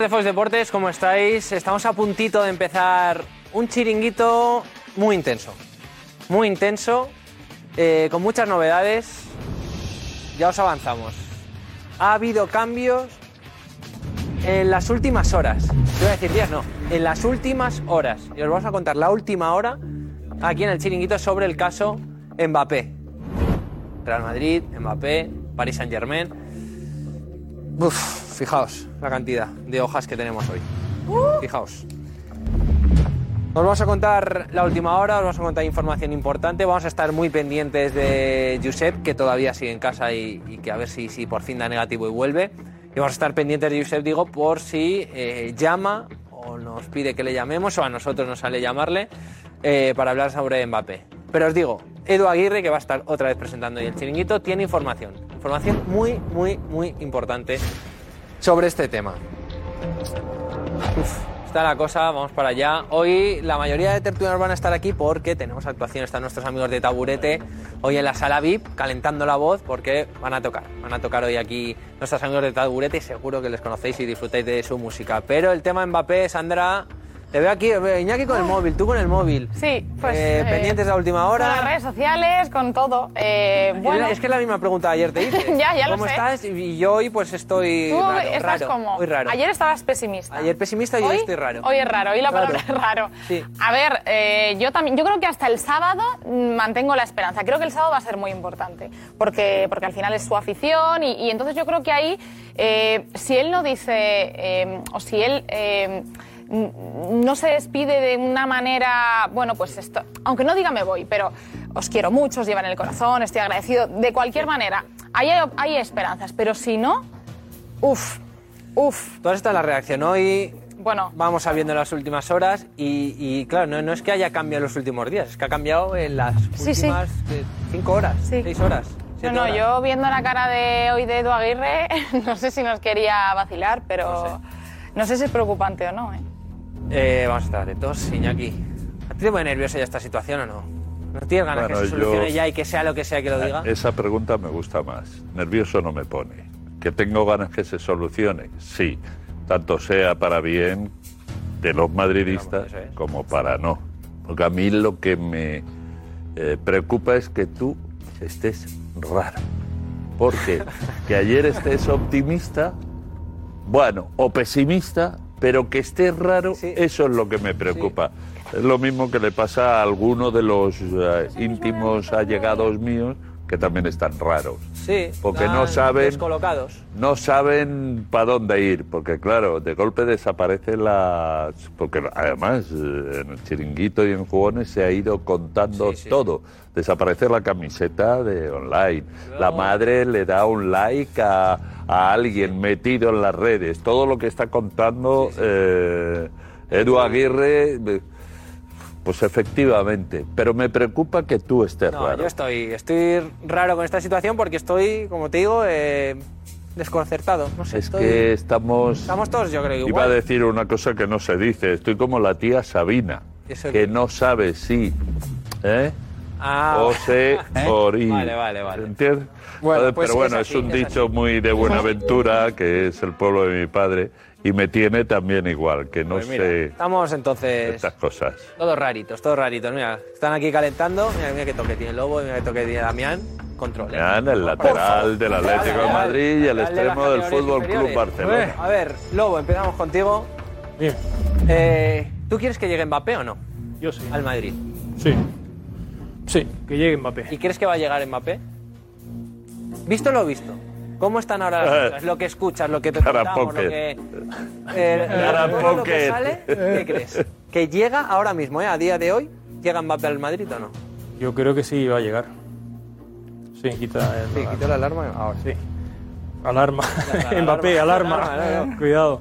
De Fox Deportes, ¿cómo estáis? Estamos a puntito de empezar un chiringuito muy intenso. Muy intenso, eh, con muchas novedades. Ya os avanzamos. Ha habido cambios en las últimas horas. Te voy a decir días, no. En las últimas horas. Y os vamos a contar la última hora aquí en el chiringuito sobre el caso Mbappé. Real Madrid, Mbappé, Paris Saint Germain. Uf, fijaos la cantidad de hojas que tenemos hoy. Fijaos. Os vamos a contar la última hora, os vamos a contar información importante. Vamos a estar muy pendientes de Josep, que todavía sigue en casa y, que a ver si, si por fin da negativo y vuelve. Y vamos a estar pendientes de Josep, digo, por si eh, llama o nos pide que le llamemos o a nosotros nos sale llamarle eh, para hablar sobre Mbappé. Pero os digo, Edu Aguirre, que va a estar otra vez presentando hoy el chiringuito, tiene información. Información muy, muy, muy importante sobre este tema. Uf, está la cosa, vamos para allá. Hoy la mayoría de tertulianos van a estar aquí porque tenemos actuación, están nuestros amigos de Taburete hoy en la sala VIP calentando la voz porque van a tocar. Van a tocar hoy aquí nuestros amigos de Taburete y seguro que les conocéis y disfrutáis de su música. Pero el tema Mbappé, Sandra, te veo aquí, Iñaki con el móvil, tú con el móvil. Sí, pues. Eh, eh, pendientes de la última Con las hora. redes sociales, con todo. Eh, bueno, Es que es la misma pregunta ayer te hice. Ya, ya lo ¿Cómo sé. estás? Y yo hoy pues estoy tú raro, estás raro, como. muy raro. Ayer estabas pesimista. Ayer pesimista y hoy, estoy raro. Hoy es raro, hoy la Raro. palabra es raro. Sí. A ver, eh, yo también, yo creo que hasta el sábado mantengo la esperanza. Creo que el sábado va a ser muy importante, porque, porque al final es su afición y, y entonces yo creo que ahí, eh, si él no dice, o si él no se despide de una manera, bueno, pues esto, aunque no diga me voy, pero os quiero mucho, os llevan en el corazón, estoy agradecido, de cualquier manera, ahí hay, hay esperanzas, pero si no, uff, uff, Toda esta es la reacción. Hoy bueno. vamos sabiendo en las últimas horas y, y, claro, no, no es que haya cambiado en los últimos días, es que ha cambiado en las Sí, sí. últimas eh, cinco horas, seis horas. No, no, horas. yo viendo la cara de hoy de Edu Aguirre, no sé si nos quería vacilar, pero no sé, si es preocupante o no. ¿eh? Eh, vamos a estar atentos, Iñaki. ¿A ti te pone nerviosa ya esta situación o no? ¿No tienes ganas Bueno, que se yo- solucione ya y que sea lo que sea que lo diga? Esa pregunta me gusta más. Nervioso no me pone. ¿Que tengo ganas que se solucione? Sí. Tanto sea para bien de los madridistas como para no. Porque a mí lo que me eh, preocupa es que tú estés raro. Porque que ayer estés optimista, bueno, o pesimista, pero que estés raro, eso es lo que me preocupa. Es lo mismo que le pasa a alguno de los eh, íntimos allegados míos que también están raros. Sí, Porque no saben- Descolocados. No saben para dónde ir, porque claro, de golpe desaparece la... Porque además eh, en el chiringuito y en jugones se ha ido contando todo. Desaparece la camiseta de online. La madre le da un like a, a alguien metido en las redes. Todo lo que está contando eh, Edu Aguirre... eh, Pues efectivamente, pero me preocupa que tú estés No, raro. yo estoy, estoy raro con esta situación porque estoy, como te digo, eh, desconcertado. No sé, Es estoy- que estamos... Estamos todos, yo creo, Iba a igual. decir una cosa que no se dice. Estoy como la tía Sabina, ¿Eso que no sabe si ¿eh? Ah, o se. Vale, vale, vale. ¿Entiendes? Bueno, pues pero bueno, es un es dicho muy de Buenaventura, que es el pueblo de mi padre, y me tiene también igual, que no Pues mira, sé estamos entonces estas cosas. todos raritos, todos raritos. Mira, están aquí calentando. Mira, mira qué toque tiene el Lobo, mira qué toque tiene Damián. Control. ¿eh? Vean, el lateral del Atlético de Madrid y el extremo del Fútbol Club. Barcelona. A ver, Lobo, empezamos contigo. Bien. Eh, ¿Tú quieres que llegue Mbappé o no? Yo sí. Al Madrid. Sí. Sí, que llegue Mbappé. ¿Y crees que va a llegar Mbappé? ¿Visto lo visto? ¿Cómo están ahora las Eh. cosas? Lo que escuchas, lo que te Cara contamos, lo que... Eh, Cara lo- lo que sale, ¿Qué crees? ¿Que llega ahora mismo, eh, a día de hoy, llega Mbappé al Madrid o no? Yo creo que sí va a llegar. Sí, quita el. Sí, quito la alarma ahora. Sí. Alarma. La- la Mbappé, alarma. alarma. Alarma, alarma. Cuidado.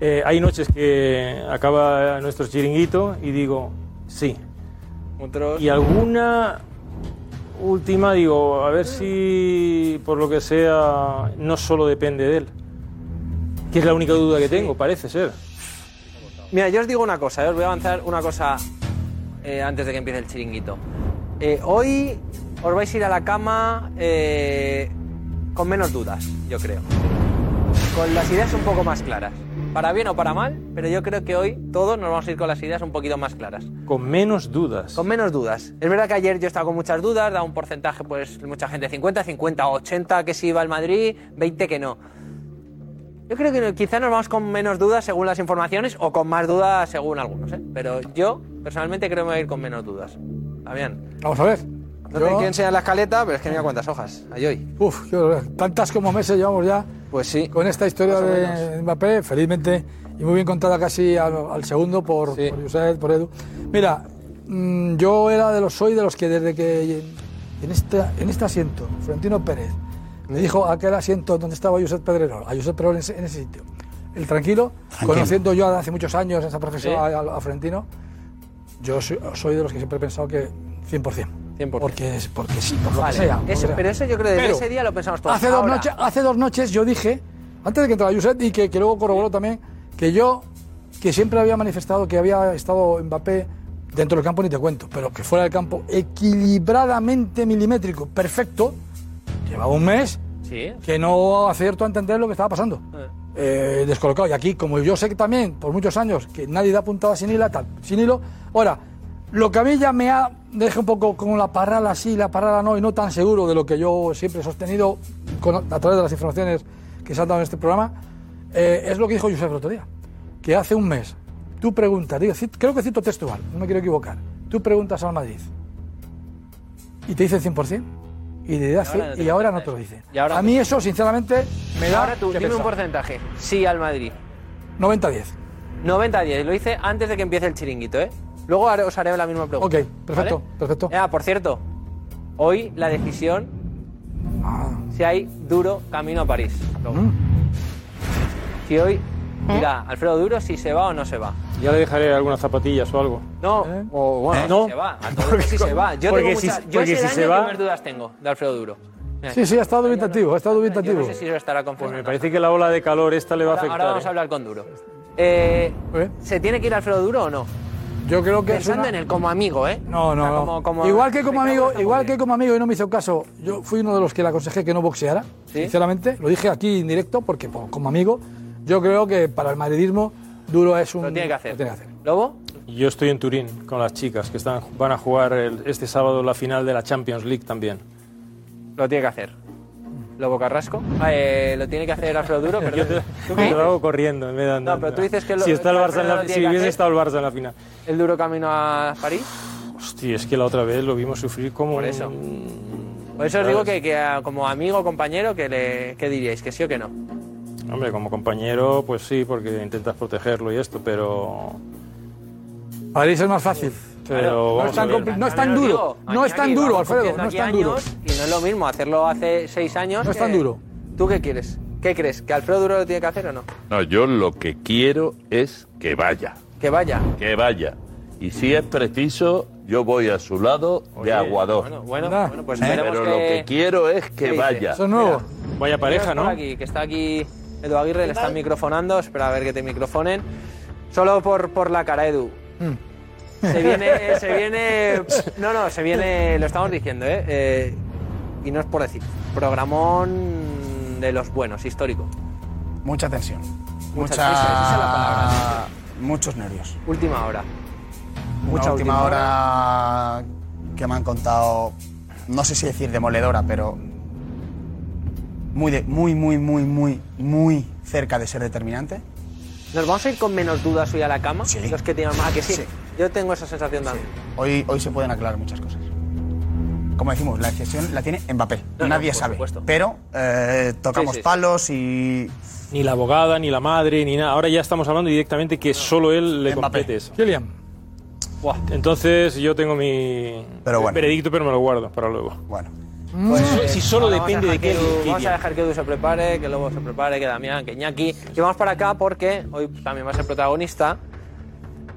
Eh, hay noches que acaba nuestro chiringuito y digo, sí. Otros- Y alguna última digo, a ver si por lo que sea no solo depende de él. Que es la única duda que tengo, parece ser. Mira, yo os digo una cosa, eh, os voy a avanzar una cosa eh, antes de que empiece el chiringuito. Eh, hoy os vais a ir a la cama con menos dudas, yo creo. Con las ideas un poco más claras. Para bien o para mal, pero yo creo que hoy todos nos vamos a ir con las ideas un poquito más claras. Con menos dudas. Con menos dudas. Es verdad que ayer yo estaba con muchas dudas, da un porcentaje, pues mucha gente 50, 50, 80 que sí iba al Madrid, 20 que no. Yo creo que quizá nos vamos con menos dudas según las informaciones o con más dudas según algunos, ¿eh? Pero yo personalmente creo que me voy a ir con menos dudas. Fabián. Vamos a ver. No te quiero enseñar la escaleta, pero es que mira cuántas hojas hay hoy. Uf, yo- tantas como meses llevamos ya Pues sí. con esta historia de Mbappé, felizmente, y muy bien contada casi al, al segundo por, Sí. por Josep, por Edu. Mira, mm, yo era de los, soy de los que desde que en, esta, en este asiento, Florentino Pérez, me dijo aquel asiento donde estaba Josep Pedrerol, a Josep Pedrerol en ese, en ese sitio, el tranquilo, Tranquilo. conociendo yo hace muchos años esa profesión Sí. a, a Florentino, yo soy, soy de los que siempre he pensado que 100%. 100%. Porque, porque sí, por lo Vale, que sea. pero eso yo creo que desde ese día lo pensamos todos. Hace dos, Ahora- noches, hace dos noches yo dije, antes de que entrara Josep y que, que luego corroboró también, que yo, que siempre había manifestado que había estado Mbappé dentro del campo, ni te cuento, pero que fuera del campo equilibradamente milimétrico, perfecto, llevaba un mes Sí. que no acierto a entender lo que estaba pasando. Eh. Eh, descolocado. Y aquí, como yo sé que también, por muchos años, que nadie da puntada sin hilo, tal, sin hilo. Ahora, lo que a mí ya me ha deja un poco con la parrala sí, la parrala no, y no tan seguro de lo que yo siempre he sostenido con- a través de las informaciones que se han dado en este programa, eh, es lo que dijo Josep el otro día. Que hace un mes, tú preguntas, digo, creo que cito textual, no me quiero equivocar, tú preguntas al Madrid y te dicen 100%. Y, desde hace- ahora no te y ahora no te lo dicen. Y a mí eso, sinceramente, me da Ahora tú, que dime un porcentaje. Sí al Madrid. 90-10. 90-10. Lo hice antes de que empiece el chiringuito, ¿eh? Luego haré- os haré la misma pregunta. Ok, perfecto, ¿vale? perfecto. Ah, por cierto, hoy la decisión Ah. si hay duro camino a París. Luego. Mm. Si hoy dirá Alfredo Duro si se va o no se va. Ya le dejaré algunas zapatillas o algo. No, ¿Eh? o bueno, No. se va. A todos si se va. Yo porque tengo si- muchas, yo porque ese si año se va- que más dudas tengo de Alfredo Duro. Mira, Sí, sí, ha estado dubitativo, ha estado Yo dubitativo. no sé si lo estará Pues me parece que la ola de calor esta le va a ahora, afectar. ahora vamos ¿eh? a hablar con Duro. Eh, ¿Eh? ¿Se tiene que ir Alfredo Duro o no? Yo creo que es Pensando una- en él como amigo, ¿eh? No, no, O sea, no. como- como igual que como amigo, igual que como amigo y no me hizo caso. Yo fui uno de los que le aconsejé que no boxeara, ¿Sí? sinceramente. Lo dije aquí en directo porque por- como amigo, yo creo que para el madridismo duro es un. Lo tiene que hacer. lo tiene que hacer. ¿Lobo? Yo estoy en Turín con las chicas que están, van a jugar el- este sábado la final de la Champions League también. Lo tiene que hacer. Lobo Carrasco. Ah, eh, lo tiene que hacer Alfredo Duro, Yo perdón. te, ¿Tú te qué lo hago corriendo en vez de andando. No, pero tú dices que lo- si está el Barça en lo la, si hubiese hacer. estado el Barça en la final. El duro camino a París. Hostia, es que la otra vez lo vimos sufrir como Por eso. un- Por eso os digo que, que, como amigo o compañero, que le, ¿qué diríais? ¿Que sí o que no? Hombre, como compañero, pues sí, porque intentas protegerlo y esto, pero... París es más fácil. Pero no es tan compli- no es tan duro. No es tan duro, Alfredo. No es tan duro. Y no es lo mismo hacerlo hace seis años. No es que- tan duro. ¿Tú qué quieres? ¿Qué crees? ¿Que Alfredo Duro lo tiene que hacer o no? No, yo lo que quiero es que vaya, Que vaya. que vaya. Y si es preciso, yo voy a su lado de aguador. Bueno, bueno, pues Eh, Pero que- lo que quiero es ¿Qué que dice? vaya. Eso es nuevo. Vaya pareja, ¿no? aquí, que está aquí Edu Aguirre, le están microfonando. Espera a ver que te microfonen. Solo por, por la cara, Edu. Se viene, se viene. No, no, se viene. Lo estamos diciendo, ¿eh? Eh, y no es por decir. Programón de los buenos, histórico. Mucha tensión. Mucha Mucha. tensión, esa es la palabra. Muchos nervios. Última hora. Una Mucha última hora que me han contado, no sé si decir demoledora, pero muy, de- muy, muy, muy, muy, muy cerca de ser determinante. ¿Nos vamos a ir con menos dudas hoy a la cama? Sí. Los que tienen más. ¿A que sí? Sí. Yo tengo esa sensación también. Hoy, hoy se pueden aclarar muchas cosas. Como decimos, la decisión la tiene Mbappé. No, no, Nadie por sabe. supuesto. Pero eh, tocamos Sí, sí, sí. palos y Ni la abogada, ni la madre, ni nada. Ahora ya estamos hablando directamente que solo él le Mbappé. compete eso. Kylian. Buah. Entonces yo tengo mi Pero bueno. veredicto, pero me lo guardo para luego. bueno. Si- si solo Vamos a depende de que Edu-. Vamos a dejar que Edu se prepare, que Lobo se prepare, que Damián, que Iñaki. Y vamos para acá porque hoy también va a ser protagonista.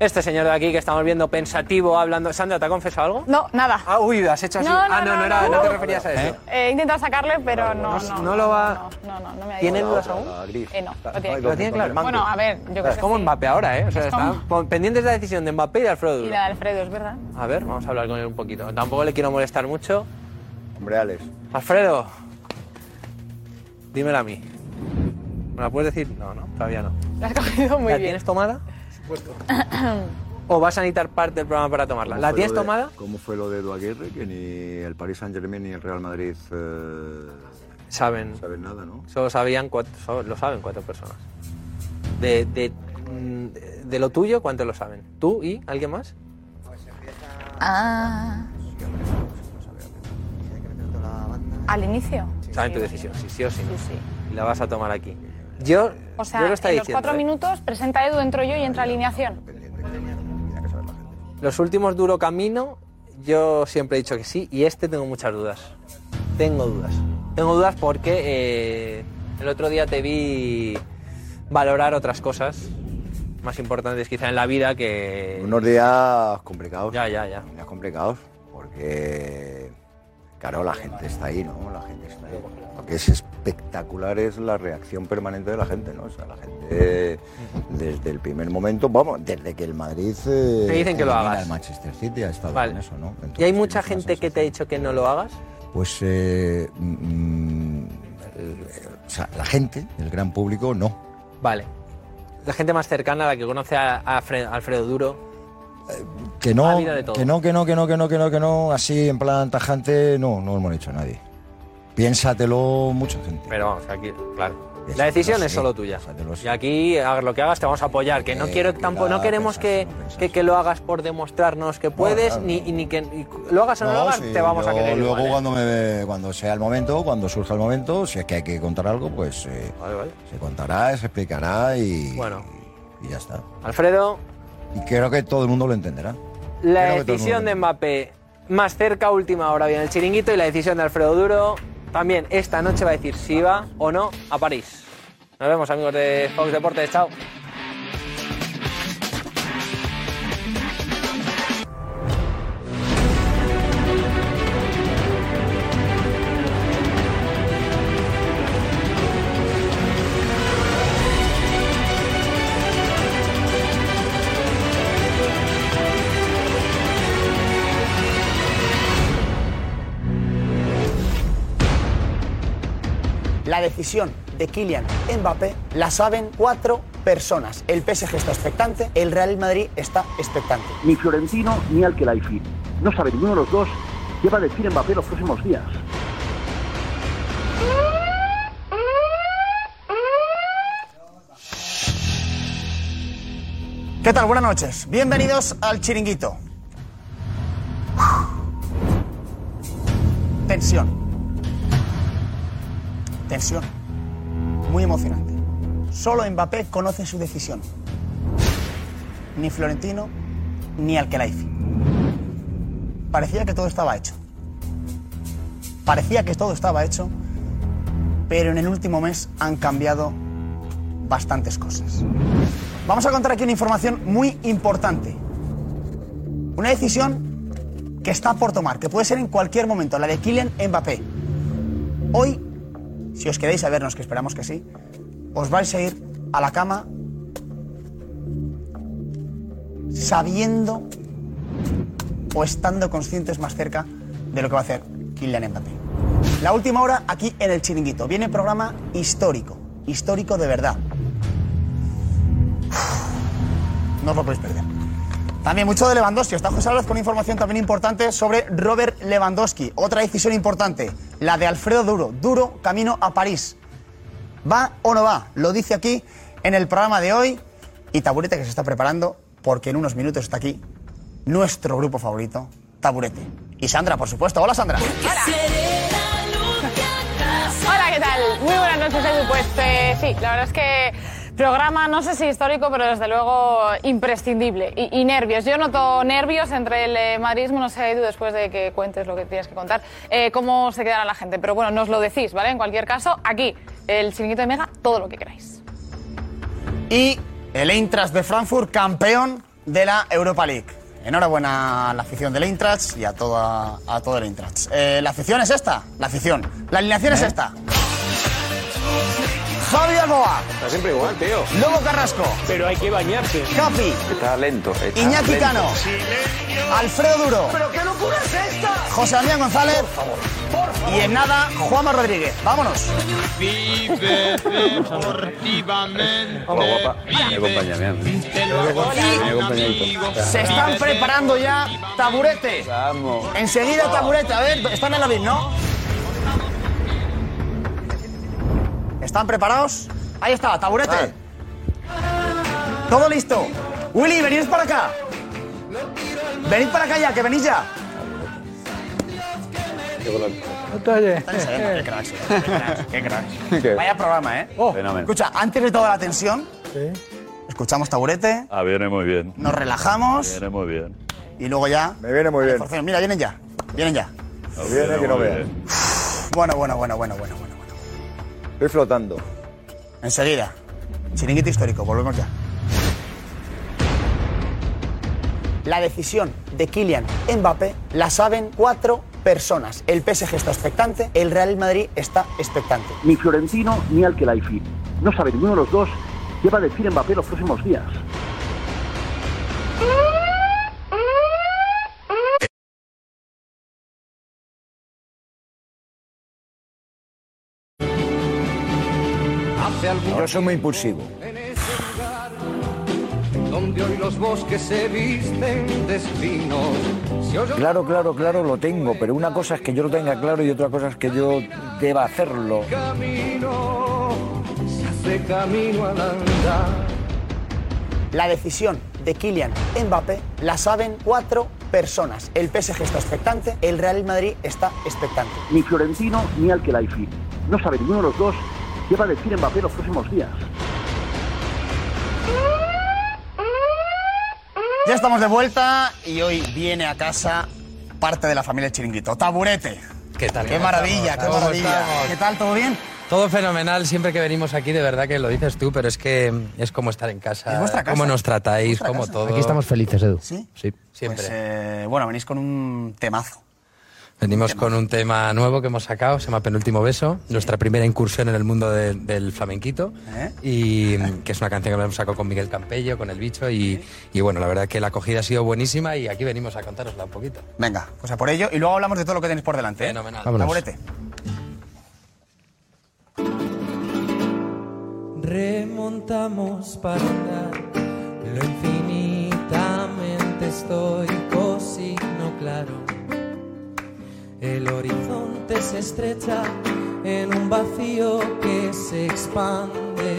Este señor de aquí que estamos viendo pensativo, hablando. Sandra, ¿te ha confesado algo? No, nada. Ah, uy, has hecho así. No, no, ah, no, no, no, era- no. no te referías a eso. Eh, He intentado sacarle, pero no, no, no. no lo va- No, no, no me ha ¿Tiene dudas aún? Eh, no, lo tiene, Lo tiene claro. Bueno, a ver, yo creo Es como. Mbappé ahora, ¿eh? O sea, Es está pendientes de la decisión de Mbappé y de Alfredo Y la de Alfredo, es verdad. A ver, vamos a hablar con él un poquito. Tampoco le quiero molestar mucho. Hombre, Alex. Alfredo, dímela a mí. ¿Me la puedes decir? No, no, todavía no. La has cogido muy ¿La bien. tienes tomada? ¿O vas a necesitar parte del programa para tomarla? ¿Cómo ¿La tienes de- tomada? ¿Cómo fue lo de Edu Aguirre? Que ni el Paris Saint Germain ni el Real Madrid eh, Saben. saben nada, ¿no? Solo sabían cuatro, solo lo saben cuatro personas. De, de, mm, de lo tuyo, ¿cuántos lo saben? ¿Tú y alguien más? Ah. Al inicio. Saben tu decisión, sí, sí o sí. no. Sí, sí. Y la vas a tomar aquí. Yo, O sea, yo lo está en los cuatro ¿eh? minutos presenta Edu, entro yo y entra alineación. Los últimos duro camino, yo siempre he dicho que sí, y este tengo muchas dudas. Tengo dudas. Tengo dudas porque eh, el otro día te vi valorar otras cosas más importantes quizá en la vida que... Unos días complicados. Ya, ya, ya. Días complicados, porque, claro, la gente está ahí, ¿no? La gente está ahí. Lo que es espectacular es la reacción permanente de la gente, ¿no? O sea, la gente, desde el primer momento, vamos, desde que el Madrid... eh, Te dicen que lo hagas. al Manchester City ha estado Vale. en eso, ¿no? ¿Y hay mucha gente que te ha dicho que no lo hagas? Pues, eh, mm, el- o sea, la gente, el gran público, no. Vale. La gente más cercana, la que conoce a, a Fre- Alfredo Duro, Que Ha no, que no, que no, que no, que no, que no, que no, así en plan tajante, no, no lo hemos dicho a nadie. Piénsatelo mucha gente. pero vamos, aquí, claro. La decisión sí, es solo tuya. Y aquí, hagas lo que hagas, te vamos a apoyar. Que no quiero tampoco, no queremos que, que, que lo hagas por demostrarnos que puedes, claro, ni, ni que y lo hagas o no, lo hagas, sí, te vamos a querer Luego igual, ¿eh? cuando, me, cuando sea el momento, cuando surja el momento, si es que hay que contar algo, pues eh, Vale, vale. se contará, se explicará y, Bueno. y ya está. Alfredo, Y creo que todo el mundo lo entenderá. la Creo decisión de Mbappé más cerca, última hora viene el chiringuito y la decisión de Alfredo Duro también esta noche va a decir si va o no a París. Nos vemos amigos de Fox Deportes, chao. Decisión de Kylian Mbappé la saben cuatro personas. El PSG está expectante, el Real Madrid está expectante. Ni Florentino ni Alquelaifi. No sabe ninguno de los dos qué va a decir Mbappé los próximos días. ¿Qué tal? Buenas noches. Bienvenidos al chiringuito. Tensión. Tensión. Muy emocionante. Solo Mbappé conoce su decisión. Ni Florentino ni Alquelaifi. Parecía que todo estaba hecho. Parecía que todo estaba hecho, pero en el último mes han cambiado bastantes cosas. Vamos a contar aquí una información muy importante. Una decisión que está por tomar, que puede ser en cualquier momento, la de Kylian Mbappé. Hoy, si os queréis a vernos, que esperamos que sí, os vais a ir a la cama sabiendo o estando conscientes más cerca de lo que va a hacer Kylian Mbappé. La última hora aquí en el chiringuito. Viene programa histórico, histórico de verdad. No os lo podéis perder. También mucho de Lewandowski. Está José Álvarez con información también importante sobre Robert Lewandowski. Otra decisión importante, la de Alfredo Duro. Duro camino a París. ¿Va o no va? Lo dice aquí en el programa de hoy. Y Taburete que se está preparando porque en unos minutos está aquí nuestro grupo favorito, Taburete. Y Sandra, por supuesto. Hola Sandra. Hola, ¿qué tal? Muy buenas noches, Edu. Pues eh, sí, la verdad es que Programa, no sé si histórico, pero desde luego imprescindible. Y, y nervios. Yo noto nervios entre el eh, madridismo, no sé, Edu, después de que cuentes lo que tienes que contar, eh, cómo se quedará la gente. Pero bueno, nos lo decís, ¿vale? En cualquier caso, aquí, el chiringuito de Mega, todo lo que queráis. Y el Eintracht de Frankfurt, campeón de la Europa League. Enhorabuena a la afición del Eintracht y a, toda, a todo el Eintracht. Eh, la afición es esta, la afición. La alineación es esta. Javi Alboa, Está siempre igual, tío. Lobo Carrasco, Pero hay que bañarse. Capi, Está lento. está Iñaki lento. Cano, Alfredo Duro, ¿Pero qué locura es esta? José Damián González y en nada Juanma Rodríguez. Vámonos. Vive deportivamente. Hola, guapa. Me acompaña. Se están preparando ya taburete. Vamos. Enseguida taburete. A ver, están en la BIM, ¿no? ¿Están preparados? Ahí está, taburete. Todo listo. Willy, venid para acá. Venid para acá ya, que venís ya. Qué cracks, qué. Vaya programa, ¿eh? Fenómeno. Escucha, antes de toda la tensión, escuchamos taburete, Ah, viene muy bien. nos relajamos Viene muy bien. y luego ya. Me viene muy bien. Mira, vienen ya. Vienen ya. Viene que no bien. Bueno, bueno, bueno, bueno, bueno, Estoy flotando. Enseguida. Chiringuito histórico, volvemos ya. La decisión de Kylian Mbappé la saben cuatro personas. El PSG está expectante, el Real Madrid está expectante. Ni Fiorentino ni Alquelaifi. No sabe ninguno de los dos qué va a decir Mbappé los próximos días. Yo soy muy impulsivo. Donde hoy los bosques se visten de espinos. Si oyo Claro, claro, claro, lo tengo, pero una cosa es que yo lo tenga claro y otra cosa es que yo deba hacerlo. camino, se hace camino al andar. La decisión de Kylian Mbappé la saben cuatro personas. El PSG está expectante, el Real Madrid está expectante. Ni Fiorentino ni Alquelaifi. No sabe ninguno de los dos qué va a decir Mbappé los próximos días. Ya estamos de vuelta y hoy viene a casa parte de la familia Chiringuito. Taburete. ¿Qué tal? Qué maravilla, qué ¿Cómo maravilla. estamos? ¿Qué tal? ¿Todo bien? Todo fenomenal, siempre que venimos aquí, de verdad que lo dices tú, pero es que es como estar en casa. Es vuestra casa. Cómo nos tratáis, cómo casa. todo. Aquí estamos felices, Edu. ¿Sí? Sí, siempre. Pues, eh, bueno, venís con un temazo. Venimos con un tema nuevo que hemos sacado, se llama Penúltimo Beso, nuestra primera incursión en el mundo de- del flamenquito, ¿Eh? y que es una canción que hemos sacado con Miguel Campello, con El Bicho, y, y bueno, la verdad que la acogida ha sido buenísima y aquí venimos a contárosla un poquito. Venga, pues a por ello y luego hablamos de todo lo que tenéis por delante. ¿eh? Fenomenal. Taburete. Remontamos para andar lo infinitamente estoico, signo claro. El horizonte se estrecha en un vacío que se expande.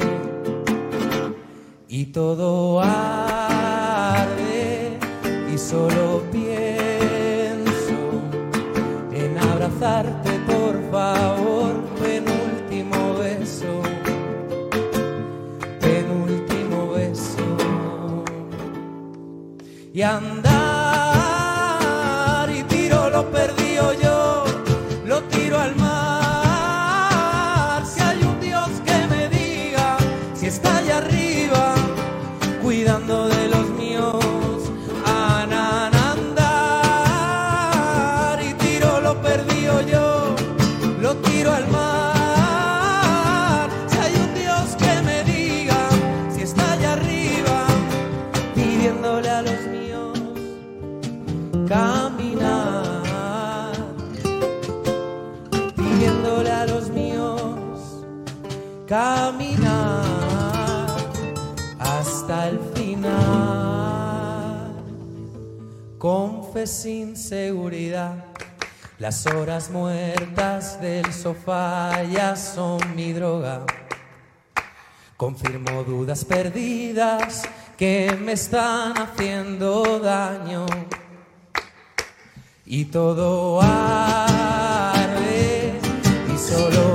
Y todo arde y solo pienso en abrazarte por favor, penúltimo beso penúltimo beso. Y andar sin seguridad las horas muertas del sofá ya son mi droga. Confirmo dudas perdidas que me están haciendo daño. Y todo arde y solo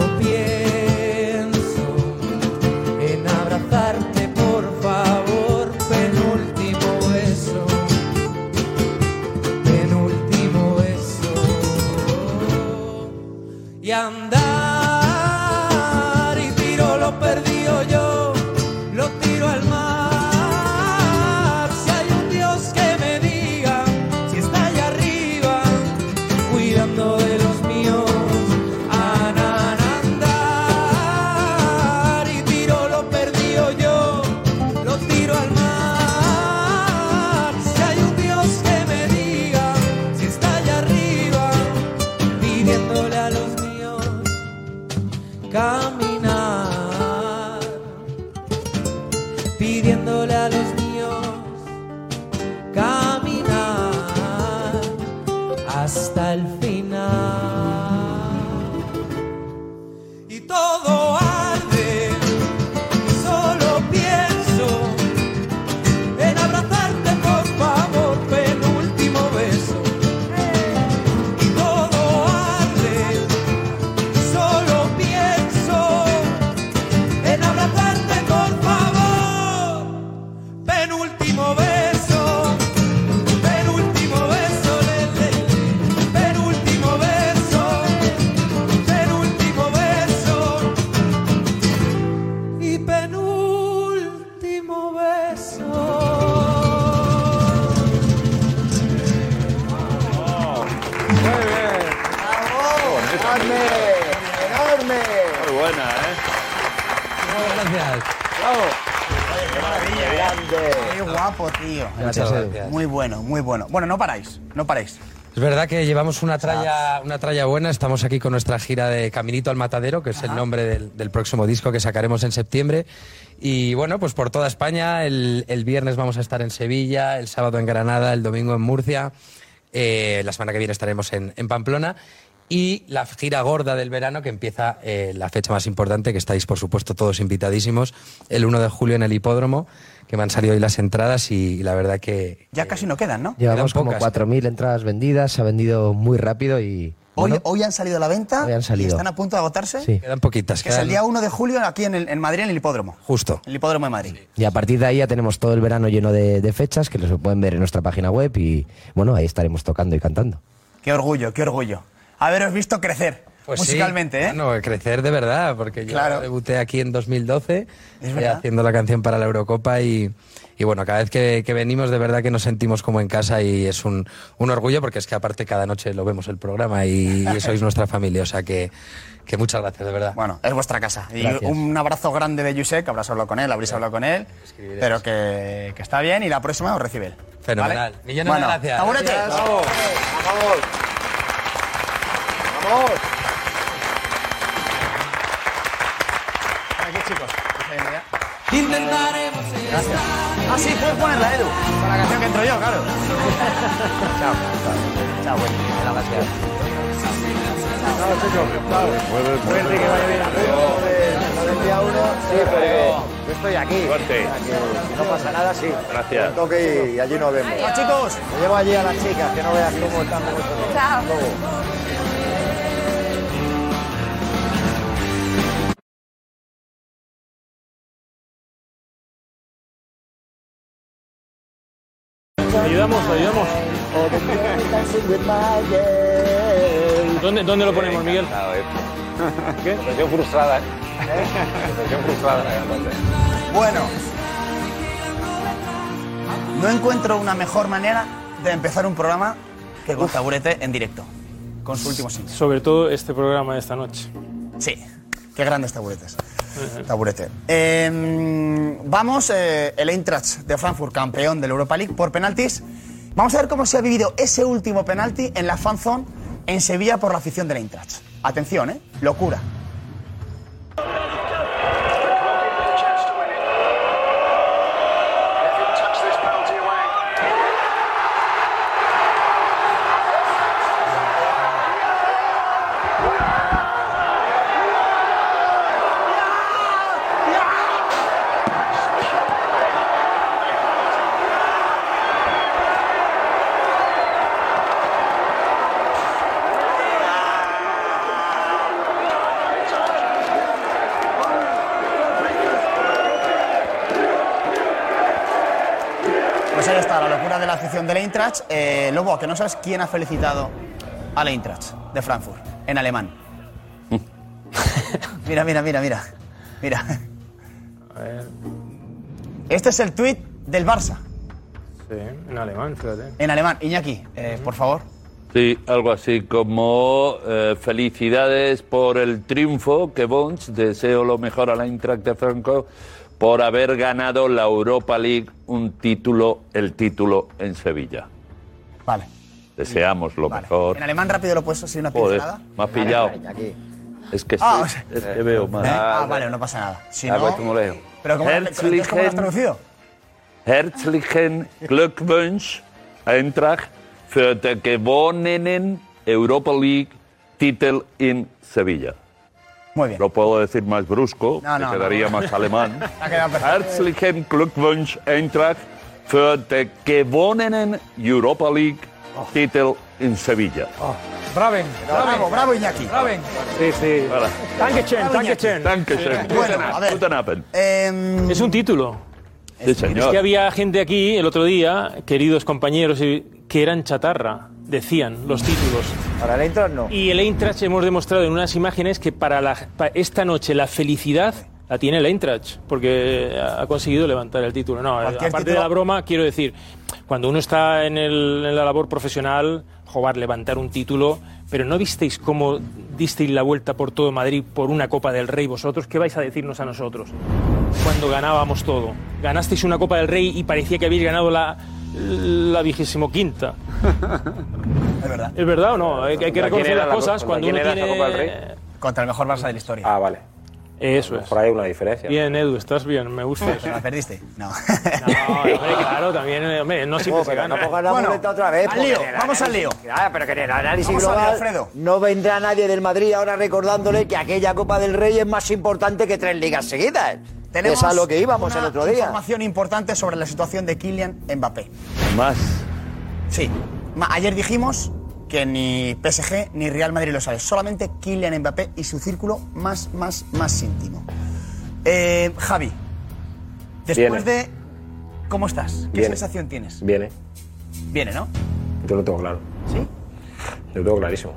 andar. Bueno, no paráis, no paráis. Es verdad que llevamos una tralla, una tralla buena. Estamos aquí con nuestra gira de Caminito al Matadero, que es el nombre del, del próximo disco que sacaremos en septiembre. Y bueno, pues por toda España. El, el viernes vamos a estar en Sevilla, el sábado en Granada, el domingo en Murcia. eh, la semana que viene estaremos en, en Pamplona. Y la gira gorda del verano, que empieza eh, la fecha más importante, que estáis, por supuesto, todos invitadísimos, el 1 de julio en el hipódromo, que me han salido hoy las entradas y, la verdad que... Ya casi no quedan, ¿no? Llevamos Quedan como pocas, 4.000 entradas vendidas, se ha vendido muy rápido y... Hoy, bueno, hoy han salido a la venta Hoy han y salido. están a punto de agotarse. Sí. Quedan poquitas. Que es el quedan- día 1 de julio aquí en, el- en Madrid, en el hipódromo. Justo. El hipódromo de Madrid. Y a partir de ahí ya tenemos todo el verano lleno de, de fechas que los pueden ver en nuestra página web y bueno, ahí estaremos tocando y cantando. Qué orgullo, qué orgullo. Haberos visto crecer Pues sí, musicalmente, ¿eh? Bueno, crecer de verdad, porque yo Claro. debuté aquí en 2012 Es eh, haciendo la canción para la Eurocopa y, y bueno, cada vez que, que venimos de verdad que nos sentimos como en casa y es un, un orgullo porque es que aparte cada noche lo vemos el programa y, y sois nuestra familia, o sea que, que muchas gracias, de verdad. Bueno, es vuestra casa. Y Gracias. un abrazo grande de que habrás hablado con él, habréis hablado con él, pero que, que está bien y la próxima os recibe él. Fenomenal. ¿Vale? Millones Bueno, de gracias. ¡Vamos! Aquí, chicos. Intentaremos Gracias. Ah, sí, puedes ponerla, Edu. Con la canción que entro yo, claro. Chao. Chao, güey. Gracias. Chao, chicos. Chao. Suerte, que vaya bien. El día uno, sí, pero yo estoy aquí. Suerte. No pasa nada, sí. Gracias. Un toque y allí nos vemos. Chao, chicos. Me llevo allí a las chicas, que no veas cómo están Chao. Ayudamos, ayudamos. ¿Dónde, dónde lo ponemos, Miguel? ¿Qué? Depresión frustrada, ¿eh? Depresión frustrada. Bueno. No encuentro una mejor manera de empezar un programa que con Taburete en directo. Con su último single. Sobre todo este programa de esta noche. Sí. Qué grandes taburetes. Taburete. Eh, vamos, eh, el Eintracht de Frankfurt, campeón de la Europa League por penaltis. Vamos a ver cómo se ha vivido ese último penalti en la fanzone en Sevilla por la afición del Eintracht. Atención, ¿eh? Locura. De la del Eintracht. Eh, Lobo, ¿a que no sabes quién ha felicitado al Eintracht de Frankfurt en alemán. mira, mira, mira, mira. Mira. Este es el tuit del Barça Sí, en alemán, fíjate. en alemán. Iñaki, eh, por favor. Sí, algo así como eh, felicidades por el triunfo, que Bons, deseo lo mejor a la Eintracht de Franco por haber ganado la Europa League, un título, el título en Sevilla. Vale. Deseamos lo mejor. En alemán rápido lo puedes así una Joder, pincelada. me has pillado. Es que, Ah, sí, o sea- es que veo mal. ¿Eh? Ah, vale, no pasa nada. Si Ah, no, pues como leo. pero ¿cómo, entonces, ¿cómo lo has Herzlichen- traducido? Herzlichen Glückwunsch, Eintracht, für die gewonnenen Europa League title in Sevilla. Muy bien. Lo puedo decir más brusco, No, que no, quedaría no. más alemán. Herzlichen Glückwunsch, Eintracht, für den gewonnenen Europa League Titel in Sevilla. Braven, Bravo, bravo Iñaki. Braven. Sí, sí. Dankeschön, Dankeschön. Dankeschön. Bueno, a ver. Guten Abend. Em, Es un título. Sí, Es señor. que había gente aquí el otro día, queridos compañeros, que eran chatarra, decían los títulos. Para el Eintracht no. Y el Eintracht hemos demostrado en unas imágenes que para, la- para esta noche la felicidad la tiene el Eintracht, porque ha conseguido levantar el título. No, aparte de la broma, quiero decir, cuando uno está en, el- en la labor profesional, jugar, levantar un título, pero ¿no visteis cómo disteis la vuelta por todo Madrid por una Copa del Rey vosotros? ¿Qué vais a decirnos a nosotros? Cuando ganábamos todo. Ganasteis una Copa del Rey y parecía que habéis ganado la, la vigésimo quinta. Es verdad. ¿Es verdad o no? Hay, que- hay que ¿Contra quién reconocer las la co- cosas cuando quién uno era esa tiene... Copa del Rey? Contra el mejor Barça de la historia. Ah, vale. Eso es. Por ahí hay una diferencia. Bien, Edu, estás bien, me gusta eso. ¿Pero la perdiste? No. No, hombre, claro, también, hombre, no siempre se gana. no la Bueno, otra vez. al lío, vamos al lío. Ah, pero que en el análisis Vamos global Alfredo. no vendrá nadie del Madrid ahora recordándole que aquella Copa del Rey es más importante que tres ligas seguidas. Tenemos es a lo que íbamos el otro día. información importante sobre la situación de Kylian Mbappé. Más. Sí. Ayer dijimos que ni PSG ni Real Madrid lo sabe, solamente Kylian Mbappé y su círculo más, más, más íntimo. Eh, Javi, después Viene. de... ¿Cómo estás? ¿Qué Viene. sensación tienes? Viene. Viene, ¿no? Yo lo tengo claro. ¿Sí? Yo lo tengo clarísimo.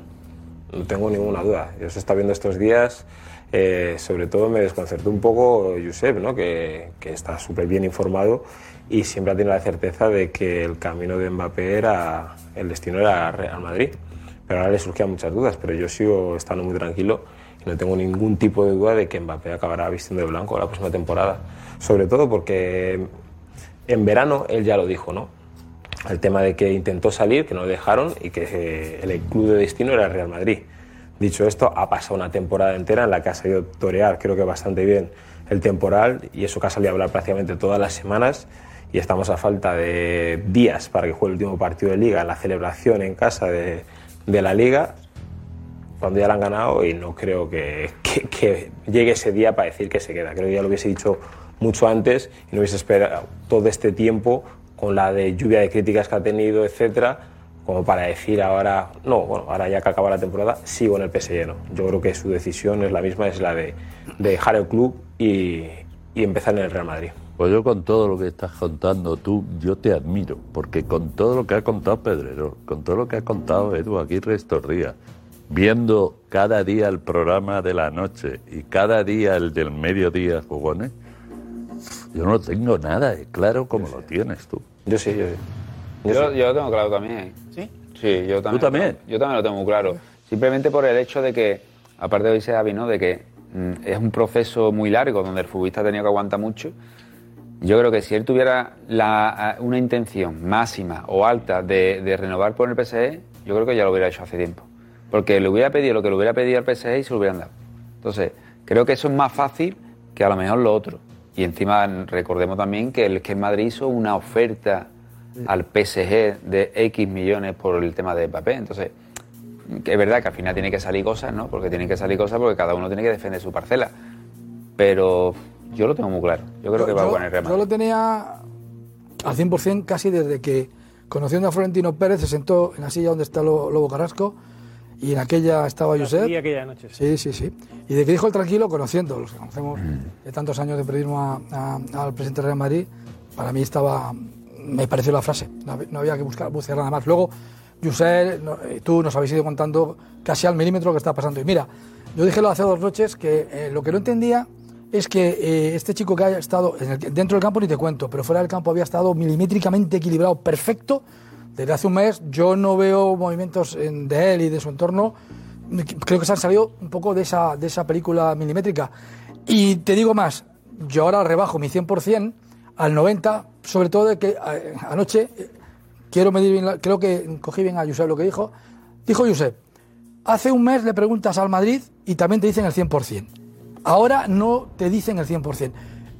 No tengo ninguna duda. Yo se está viendo estos días. Eh, sobre todo me desconcertó un poco Josep, ¿no? que, está súper bien informado y siempre ha tenido la certeza de que el camino de Mbappé era, el destino era Real Madrid. Pero ahora le surgían muchas dudas, pero yo sigo estando muy tranquilo y no tengo ningún tipo de duda de que Mbappé acabará vistiendo de blanco la próxima temporada. Sobre todo porque en verano él ya lo dijo, ¿no? El tema de que intentó salir, que no le dejaron y que eh, el club de destino era Real Madrid. Dicho esto, ha pasado una temporada entera en la que ha sabido torear, creo que bastante bien, el temporal y eso que ha salido a hablar prácticamente todas las semanas y estamos a falta de días para que juegue el último partido de liga en la celebración en casa de, la liga cuando ya la han ganado y no creo que llegue ese día para decir que se queda. Creo que ya lo hubiese dicho mucho antes y no hubiese esperado todo este tiempo con la de lluvia de críticas que ha tenido, etcétera, como para decir ahora, no, bueno, ahora ya que acaba la temporada, sigo en el PSG. No. Yo creo que su decisión es la misma, es la de, de dejar el club y, y empezar en el Real Madrid. Pues yo con todo lo que estás contando tú, yo te admiro, porque con todo lo que ha contado Pedrero, con todo lo que ha contado Edu Aguirre estos días, viendo cada día el programa de la noche y cada día el del mediodía, jugones, yo no tengo nada de claro como lo tienes tú. Yo sí, yo sí. Yo, yo lo tengo claro también. ¿Sí? Sí, yo también. también? Yo también lo tengo muy claro. Simplemente por el hecho de que, aparte de dice David, ¿no? De que mm, es un proceso muy largo donde el futbolista ha tenido que aguantar mucho. Yo creo que si él tuviera la- una intención máxima o alta de, de renovar por el PSG, yo creo que ya lo hubiera hecho hace tiempo. Porque le hubiera pedido lo que le hubiera pedido al PSG y se lo hubieran dado. Entonces, creo que eso es más fácil que a lo mejor lo otro. Y encima recordemos también que el que Madrid hizo una oferta al PSG de X millones por el tema de Mbappé. Entonces, que es verdad que al final tiene que salir cosas, ¿no? Porque tienen que salir cosas porque cada uno tiene que defender su parcela. Pero yo lo tengo muy claro. Yo creo que va a jugar en el Real Yo Madrid. lo tenía al 100% casi desde que, conociendo a Florentino Pérez, se sentó en la silla donde está Lo- Lobo Carrasco y en aquella estaba Josep. Y aquella noche. Sí, sí, sí. Y de que dijo el tranquilo, conociendo, los que conocemos de tantos años de periodismo a- a- al presidente Real Madrid, para mí estaba, me pareció la frase, no, hab- no había que buscar, buscar nada más. Luego, Josep, no- eh, tú nos habéis ido contando casi al milímetro lo que está pasando. Y mira, yo dije lo hace dos noches, que eh, lo que no entendía es que eh, este chico que haya estado dentro del campo ni te cuento, pero fuera del campo había estado milimétricamente equilibrado, perfecto. Desde hace un mes yo no veo movimientos en- de él y de su entorno. Creo que se han salido un poco de esa, de esa película milimétrica. Y te digo más, yo ahora rebajo mi 100% al 90%, sobre todo de que eh, anoche, quiero medir bien, creo que cogí bien a Josep lo que dijo. Dijo Josep, hace un mes le preguntas al Madrid y también te dicen el 100%. Ahora no te dicen el 100%.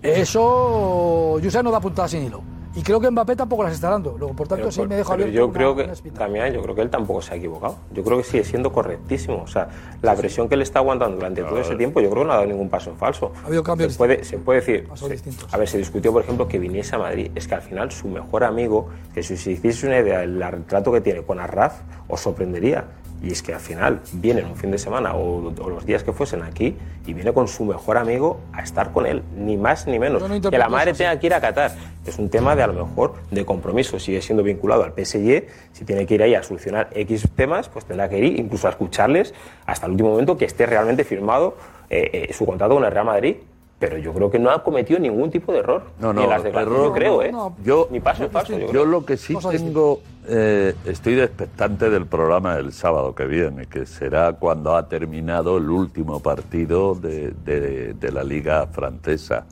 Eso, Josep no da puntada sin hilo. Y creo que Mbappé tampoco las está dando. Luego, por tanto, Pero, sí por- me dejo pero abierto yo una- creo que una espita. Damián, yo creo que él tampoco se ha equivocado. Yo creo que sigue siendo correctísimo. O sea, la presión que él está aguantando durante todo ese tiempo, yo creo que no ha dado ningún paso en falso. Ha habido cambios se puede, se puede decir. Se- a ver, se discutió, por ejemplo, que viniese a Madrid. Es que al final su mejor amigo, que si os hicieseis una idea del retrato que tiene con Arraz, os sorprendería. Y es que al final vienen un fin de semana o, o los días que fuesen aquí y viene con su mejor amigo a estar con él, ni más ni menos. No que la madre tenga que ir a Qatar es un tema de a lo mejor de compromiso. Sigue siendo vinculado al PSG. Si tiene que ir ahí a solucionar X temas, pues tendrá que ir incluso a escucharles hasta el último momento que esté realmente firmado eh, eh, su contrato con el Real Madrid. Pero yo creo que no ha cometido ningún tipo de error. No, Ni no, las declaraciones, error- yo creo, ¿eh? Yo, Ni paso en falso, yo yo lo que sí tengo, eh, estoy expectante del programa del sábado que viene, que será cuando ha terminado el último partido de, de- de la Liga Francesa.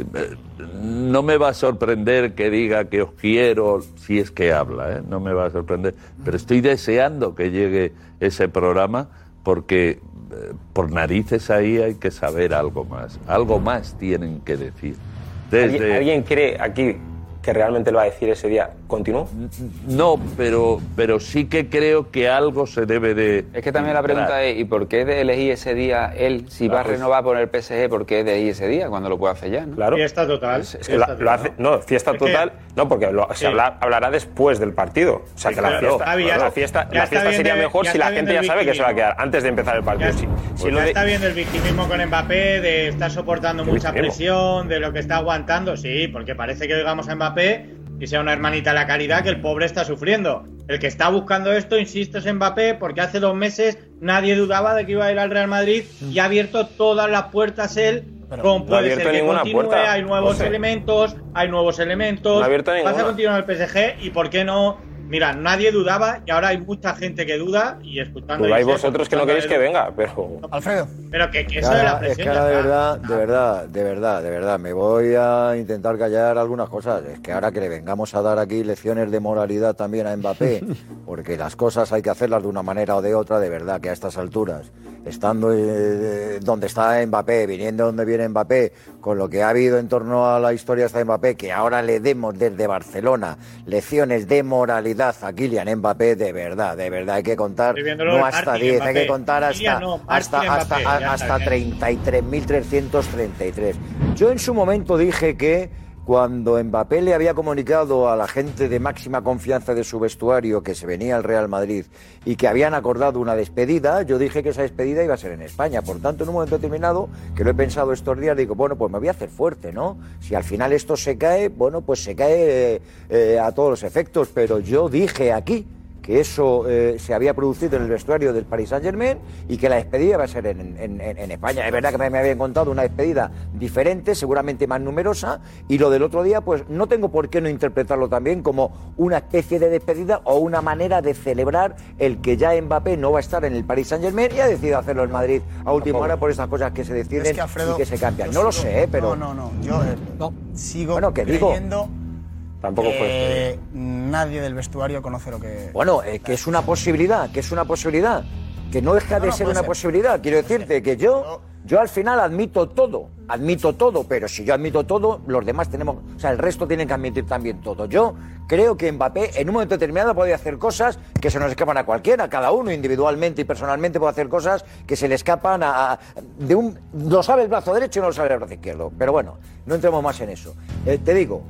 Eh, No me va a sorprender que diga que os quiero, si es que habla, ¿eh? no me va a sorprender, pero estoy deseando que llegue ese programa porque eh, por narices ahí hay que saber algo más, algo más tienen que decir. ¿Alguien, Desde- alguien cree aquí que realmente lo va a decir ese día? ¿Continúo? No, pero, pero sí que creo que algo se debe de. Es que también la pregunta es, ¿y por qué de elegir ese día él, si va a Claro, es- renovar por el PSG, por qué de elegir ese día cuando lo puede hacer ya? ¿no? Claro. Fiesta total. Es, es que lo, lo hace, no, fiesta Es que- total, no, porque lo- se habla- hablará después del partido. O sea, que la fiesta, la está- fiesta, ya la fiesta sería de- mejor si la gente ya sabe que se va a quedar antes de empezar el partido. Ya- Sí. Si Pues lo ya de- está bien el victimismo con Mbappé, de estar soportando ¿Qué mucha victimismo? presión, de lo que está aguantando, sí, porque parece que oigamos a Mbappé y sea una hermanita de la caridad que el pobre está sufriendo. El que está buscando esto, insisto, es Mbappé, porque hace dos meses nadie dudaba de que iba a ir al Real Madrid y ha abierto todas las puertas él. Pero con no ha puede ser que continúe, puerta, hay nuevos José. elementos, hay nuevos elementos. No ha abierto Vas ninguna. a continuar el PSG y por qué no. Mira, nadie dudaba y ahora hay mucha gente que duda y escuchando. a Dudáis vosotros que no queréis que venga, pero. Alfredo. Pero que, eso de la ahora- es presión. que ahora de verdad, de verdad, de verdad, de verdad, me voy a intentar callar algunas cosas. Es que ahora que le vengamos a dar aquí lecciones de moralidad también a Mbappé, porque las cosas hay que hacerlas de una manera o de otra, de verdad, que a estas alturas, estando eh, donde está Mbappé, viniendo donde viene Mbappé, con lo que ha habido en torno a la historia de Mbappé, que ahora le demos desde Barcelona lecciones de moralidad a Kylian Mbappé, de verdad, de verdad, hay que contar no hasta parking 10, hay que contar hasta, no, hasta, hasta, hasta está bien. 33.333. Yo en su momento dije que cuando Mbappé le había comunicado a la gente de máxima confianza de su vestuario que se venía al Real Madrid y que habían acordado una despedida, yo dije que esa despedida iba a ser en España. Por tanto, en un momento determinado, que lo he pensado estos días, digo, bueno, pues me voy a hacer fuerte, ¿no? Si al final esto se cae, bueno, pues se cae eh, a todos los efectos, pero yo dije aquí que eso eh, se había producido en el vestuario del Paris Saint Germain y que la despedida va a ser en, en- en- en España. Es verdad que me, me habían contado una despedida diferente, seguramente más numerosa, y lo del otro día, pues no tengo por qué no interpretarlo también como una especie de despedida o una manera de celebrar el que ya Mbappé no va a estar en el Paris Saint Germain y ha decidido hacerlo en Madrid a última hora por estas cosas que se deciden Es que, Alfredo, y que se cambian. No lo sé, ¿eh? pero... No, no, no. Yo eh, sigo Bueno, que digo- Tampoco que nadie del vestuario conoce lo que... Bueno, eh, que es una posibilidad, que es una posibilidad, que no deja de No, no, ser una ser. posibilidad. Quiero decirte que yo, yo al final admito todo, admito todo, pero si yo admito todo, los demás tenemos, o sea, el resto tienen que admitir también todo. Yo creo que Mbappé en un momento determinado puede hacer cosas que se nos escapan a cualquiera, cada uno individualmente y personalmente puede hacer cosas que se le escapan a, a- de un, lo sabe el brazo derecho y no lo sabe el brazo izquierdo. Pero bueno, no entremos más en eso. Eh, te digo,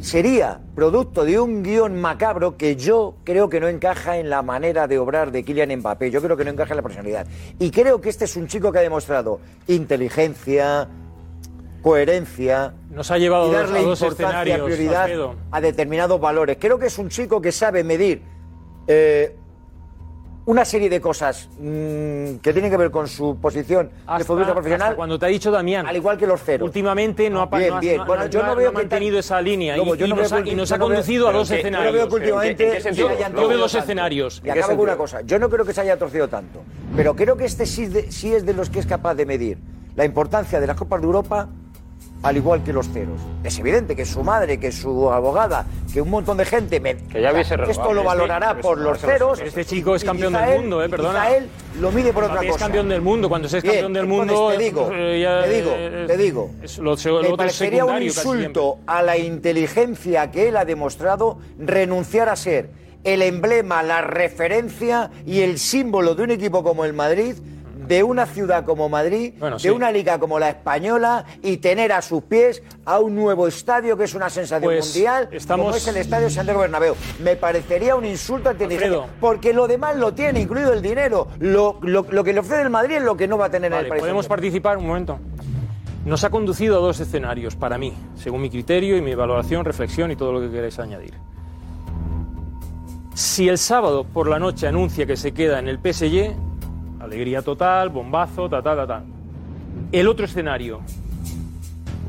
sería producto de un guion macabro que yo creo que no encaja en la manera de obrar de Kylian Mbappé. Yo creo que no encaja en la personalidad. Y creo que este es un chico que ha demostrado inteligencia, coherencia. Nos ha llevado y a darle dos importancia, escenarios, prioridad Alfredo. a determinados valores. Creo que es un chico que sabe medir eh, una serie de cosas mm, que tienen que ver con su posición de Hasta- futbolista profesional. hasta cuando te ha dicho Damián. Al igual que los ceros. Últimamente no ha, pa- Bien, no ha- bien. no ha- Bueno, yo no veo ha que mantenido esa línea y, Lobo, yo y no nos, veo ha, que- y nos yo ha no veo- conducido a pero dos que- yo escenarios. veo que últimamente ¿En qué sentido? se hayan Yo veo torcido dos tanto. escenarios. Y acabo con una cosa. Yo no creo que se haya torcido tanto. Pero creo que este sí, de- sí es de los que es capaz de medir la importancia de las Copas de Europa al igual que los ceros. Es evidente que su madre, que su abogada, que un montón de gente me, Que ya hubiese esto lo valorará Sí, por los ceros. Este chico es campeón del él- mundo, eh, y perdona. quizá él lo mide por otra cosa. es campeón del mundo. Cuando se es Bien, campeón del entonces mundo. te digo, eh, ya, te digo, eh, te digo. es lo, lo Me parecería un insulto a la inteligencia que él ha demostrado renunciar a ser el emblema, la referencia y el símbolo de un equipo como el Madrid, de una ciudad como Madrid, Bueno, de sí. una liga como la española y tener a sus pies a un nuevo estadio que es una sensación Pues, mundial estamos- como es el estadio Santiago Bernabéu. Me parecería un insulto a la inteligencia Alfredo. porque lo demás lo tiene, incluido el dinero. Lo, lo- lo que le ofrece el Madrid es lo que no va a tener en el país. podemos participar un momento. Nos ha conducido a dos escenarios para mí, según mi criterio y mi valoración, reflexión y todo lo que queráis añadir. Si el sábado por la noche anuncia que se queda en el PSG, alegría total, bombazo, ta ta ta ta. El otro escenario,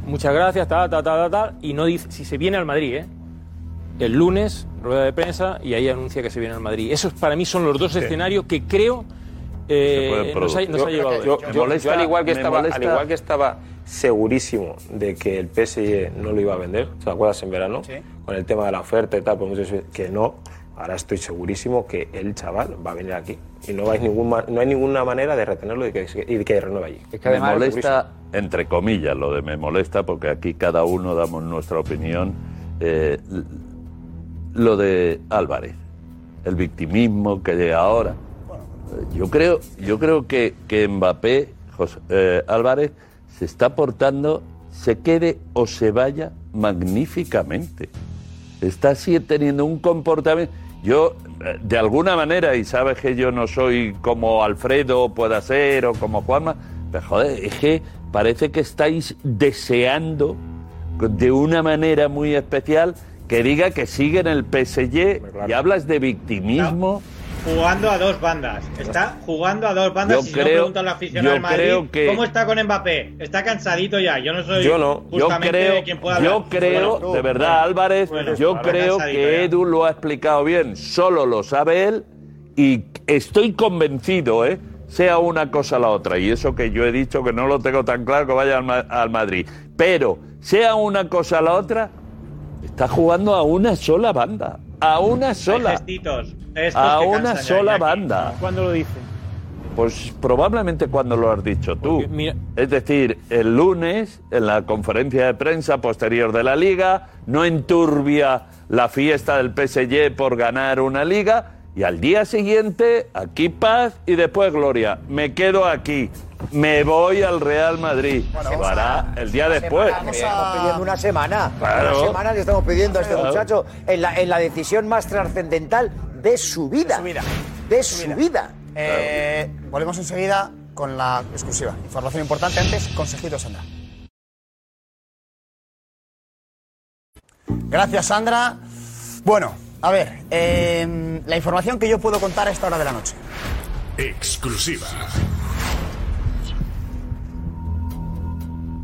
muchas gracias, ta ta ta ta ta, y no dice si se viene al Madrid, ¿eh? El lunes, rueda de prensa, y ahí anuncia que se viene al Madrid. Esos para mí son los dos escenarios que creo eh, nos, ha, nos ha llevado. Yo, yo- yo al, igual que estaba, molesta- al igual que estaba segurísimo de que el PSG no lo iba a vender, ¿te acuerdas en verano? Con el tema de la oferta y tal, por mucho que no. Ahora estoy segurísimo que el chaval va a venir aquí. Y no hay, ningún, no hay ninguna manera de retenerlo y que, y de que renueve allí. me molesta, entre comillas, lo de me molesta, porque aquí cada uno damos nuestra opinión. eh, lo de Álvarez, el victimismo que de ahora. Yo creo, yo creo que, que Mbappé, José- eh, Álvarez, se está portando, se quede o se vaya magníficamente. Está así teniendo un comportamiento. Yo, eh, de alguna manera, y sabes que yo no soy como Alfredo pueda ser o como Juanma, pero joder, es que parece que estáis deseando de una manera muy especial que diga que sigue en el PSG y hablas de victimismo. Jugando a dos bandas. Está jugando a dos bandas. Yo y si creo- no pregunto a la afición yo del Madrid, creo que- ¿cómo está con Mbappé? Está cansadito ya. Yo no soy Yo no, yo creo, quien pueda yo creo, Bueno, de verdad, Álvarez, Bueno, yo creo que ya. Edu lo ha explicado bien, solo lo sabe él y estoy convencido, ¿eh? sea una cosa la otra, y eso que yo he dicho que no lo tengo tan claro que vaya al, Ma- al Madrid, pero sea una cosa la otra, está jugando a una sola banda, a una Hay sola, gestitos, estos a una cansan sola banda. ¿Cuándo lo dice? Pues probablemente cuando lo has dicho tú. Es decir, el lunes, en la conferencia de prensa posterior de la liga, no enturbia la fiesta del PSG por ganar una liga. Y al día siguiente, aquí paz y después gloria. Me quedo aquí. Me voy al Real Madrid. Lo hará el día después. Estamos pidiendo una semana. Claro. Una semana le estamos pidiendo a este Claro. muchacho en la, en la decisión más trascendental de su vida. De su vida. De su vida. Eh, volvemos enseguida con la exclusiva. Información importante antes, consejito Sandra. Gracias, Sandra. Bueno, a ver, eh, la información que yo puedo contar a esta hora de la noche. Exclusiva.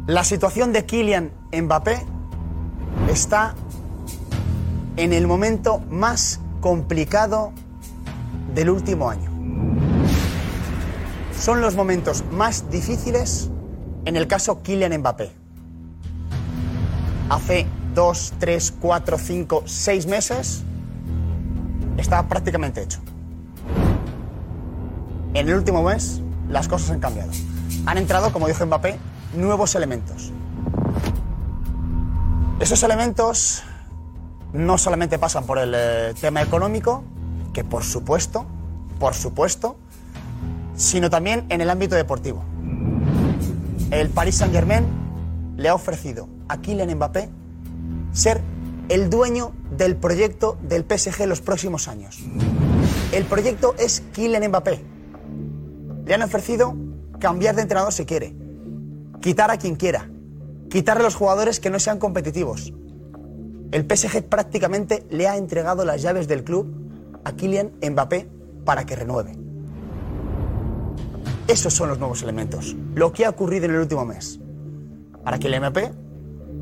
La situación de Kylian Mbappé está en el momento más complicado del último año. Son los momentos más difíciles en el caso Kylian Mbappé. Hace dos, tres, cuatro, cinco, seis meses estaba prácticamente hecho. En el último mes las cosas han cambiado. Han entrado, como dijo Mbappé, nuevos elementos. Esos elementos no solamente pasan por el eh, tema económico, que por supuesto, por supuesto, sino también en el ámbito deportivo. El Paris Saint-Germain le ha ofrecido a Kylian Mbappé ser el dueño del proyecto del PSG los próximos años. El proyecto es Kylian Mbappé. Le han ofrecido cambiar de entrenador si quiere, quitar a quien quiera, quitarle a los jugadores que no sean competitivos. El PSG prácticamente le ha entregado las llaves del club a Kylian Mbappé para que renueve. Esos son los nuevos elementos. Lo que ha ocurrido en el último mes. Para Kylian Mbappé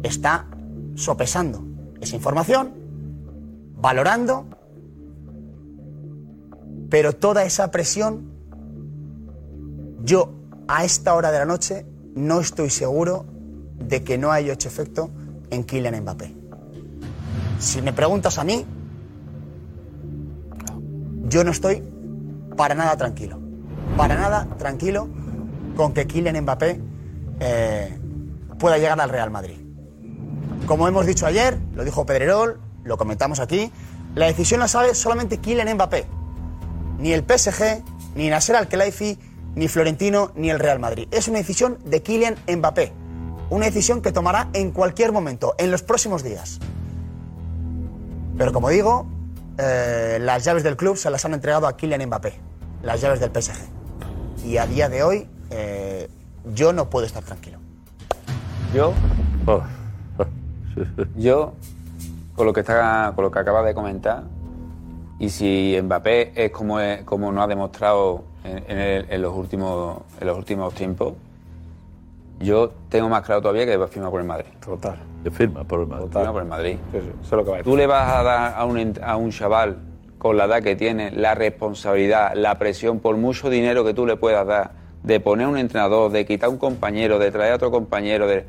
está sopesando esa información, valorando, pero toda esa presión, yo a esta hora de la noche no estoy seguro de que no haya hecho efecto en Kylian Mbappé. Si me preguntas a mí, yo no estoy para nada tranquilo. Para nada tranquilo con que Kylian Mbappé eh, pueda llegar al Real Madrid. Como hemos dicho ayer, lo dijo Pedrerol, lo comentamos aquí, la decisión la sabe solamente Kylian Mbappé. Ni el PSG, ni Nasser Al-Khelaifi, ni Florentino, ni el Real Madrid. Es una decisión de Kylian Mbappé. Una decisión que tomará en cualquier momento, en los próximos días. Pero como digo, eh, las llaves del club se las han entregado a Kylian Mbappé, las llaves del PSG. Y a día de hoy, eh, yo no puedo estar tranquilo. Yo. Yo, con lo que está, con lo que acaba de comentar, y si Mbappé es como, es, como nos ha demostrado en, en el- en los últimos, en los últimos tiempos, yo tengo más claro todavía que va a firmar por el Madrid. Total. Que firma por el Madrid. Firma por el Madrid. Eso es lo que va a Tú le vas a dar a un, a un chaval con la edad que tiene, la responsabilidad, la presión, por mucho dinero que tú le puedas dar, de poner un entrenador, de quitar un compañero, de traer a otro compañero, de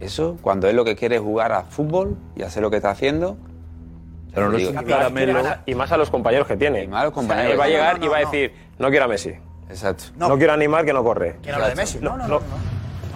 eso, cuando él lo que quiere es jugar a fútbol y hacer lo que está haciendo. Pero no es un caramelo. Y más, a, y más a los compañeros que tiene. más a los compañeros. él va a No, no, llegar no, y va a no. decir, no quiero a Messi. Exacto. No, quiero a Neymar que no corre. ¿Quién habla de Messi? No, no, no. no.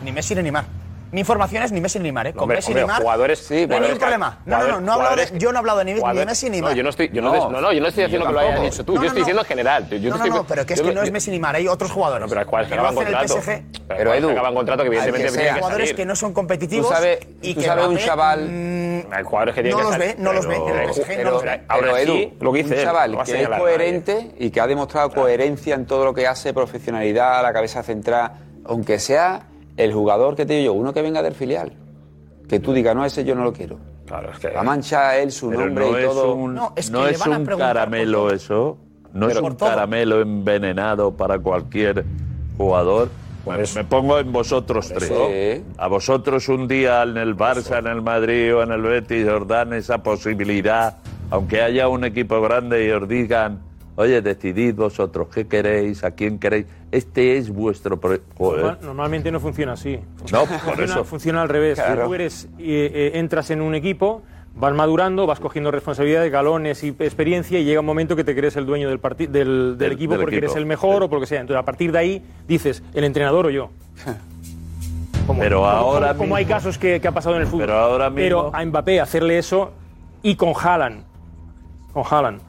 Ni Messi ni Neymar. Mi información es ni Messi ni Neymar, ¿eh? Con Hombre, Messi y Neymar. jugadores- no hay ningún problema. No, no, no. no de- yo no he hablado de ni, ni Messi ni No, Neymar. yo no estoy, yo no, no, no, yo no estoy diciendo que lo hayas dicho tú. No, yo no, estoy no. diciendo en general. Yo No, no, estoy- no, pero que es que no es Messi ni Neymar, hay otros jugadores. No, pero hay jugadores que acaban contrato. PSG. Pero que acaban contrato que evidentemente Hay tienen que jugadores que no son competitivos Tú sabes- y que un chaval- mm, Hay jugadores que tienen no que los ve, no los ve. En el Pero- PSG no Pero, los ve. Aún pero, así, Edu, lo que dice un chaval que es coherente y que ha demostrado coherencia en todo lo que hace, profesionalidad, la cabeza central, aunque sea el jugador que te digo yo, uno que venga del filial, que tú digas, no, ese yo no lo quiero. Claro, es que... Va a manchar él su Pero nombre no y es todo. un, No, es que no le es van a un por caramelo eso. No Pero es un todo. caramelo envenenado para cualquier jugador. Me, me pongo en vosotros tres. A vosotros un día en el Barça, en el Madrid o en el Betis os dan esa posibilidad, aunque haya un equipo grande y os digan, oye, decidid vosotros qué queréis, a quién queréis. Este es vuestro proyecto. Normal- Normalmente no funciona así. No, por funciona, eso. funciona al revés. Claro. Tú eres, eh, eh, entras en un equipo, vas madurando, vas cogiendo responsabilidades, galones y experiencia y llega un momento que te crees el dueño del, del, del Del- equipo porque equipo. eres el mejor o por lo que sea. Entonces, a partir de ahí dices, el entrenador o yo. Como, Pero como- ahora como, hay casos que, que ha pasado en el fútbol. Pero ahora mismo- Pero a Mbappé hacerle eso y con Haaland, con Haaland,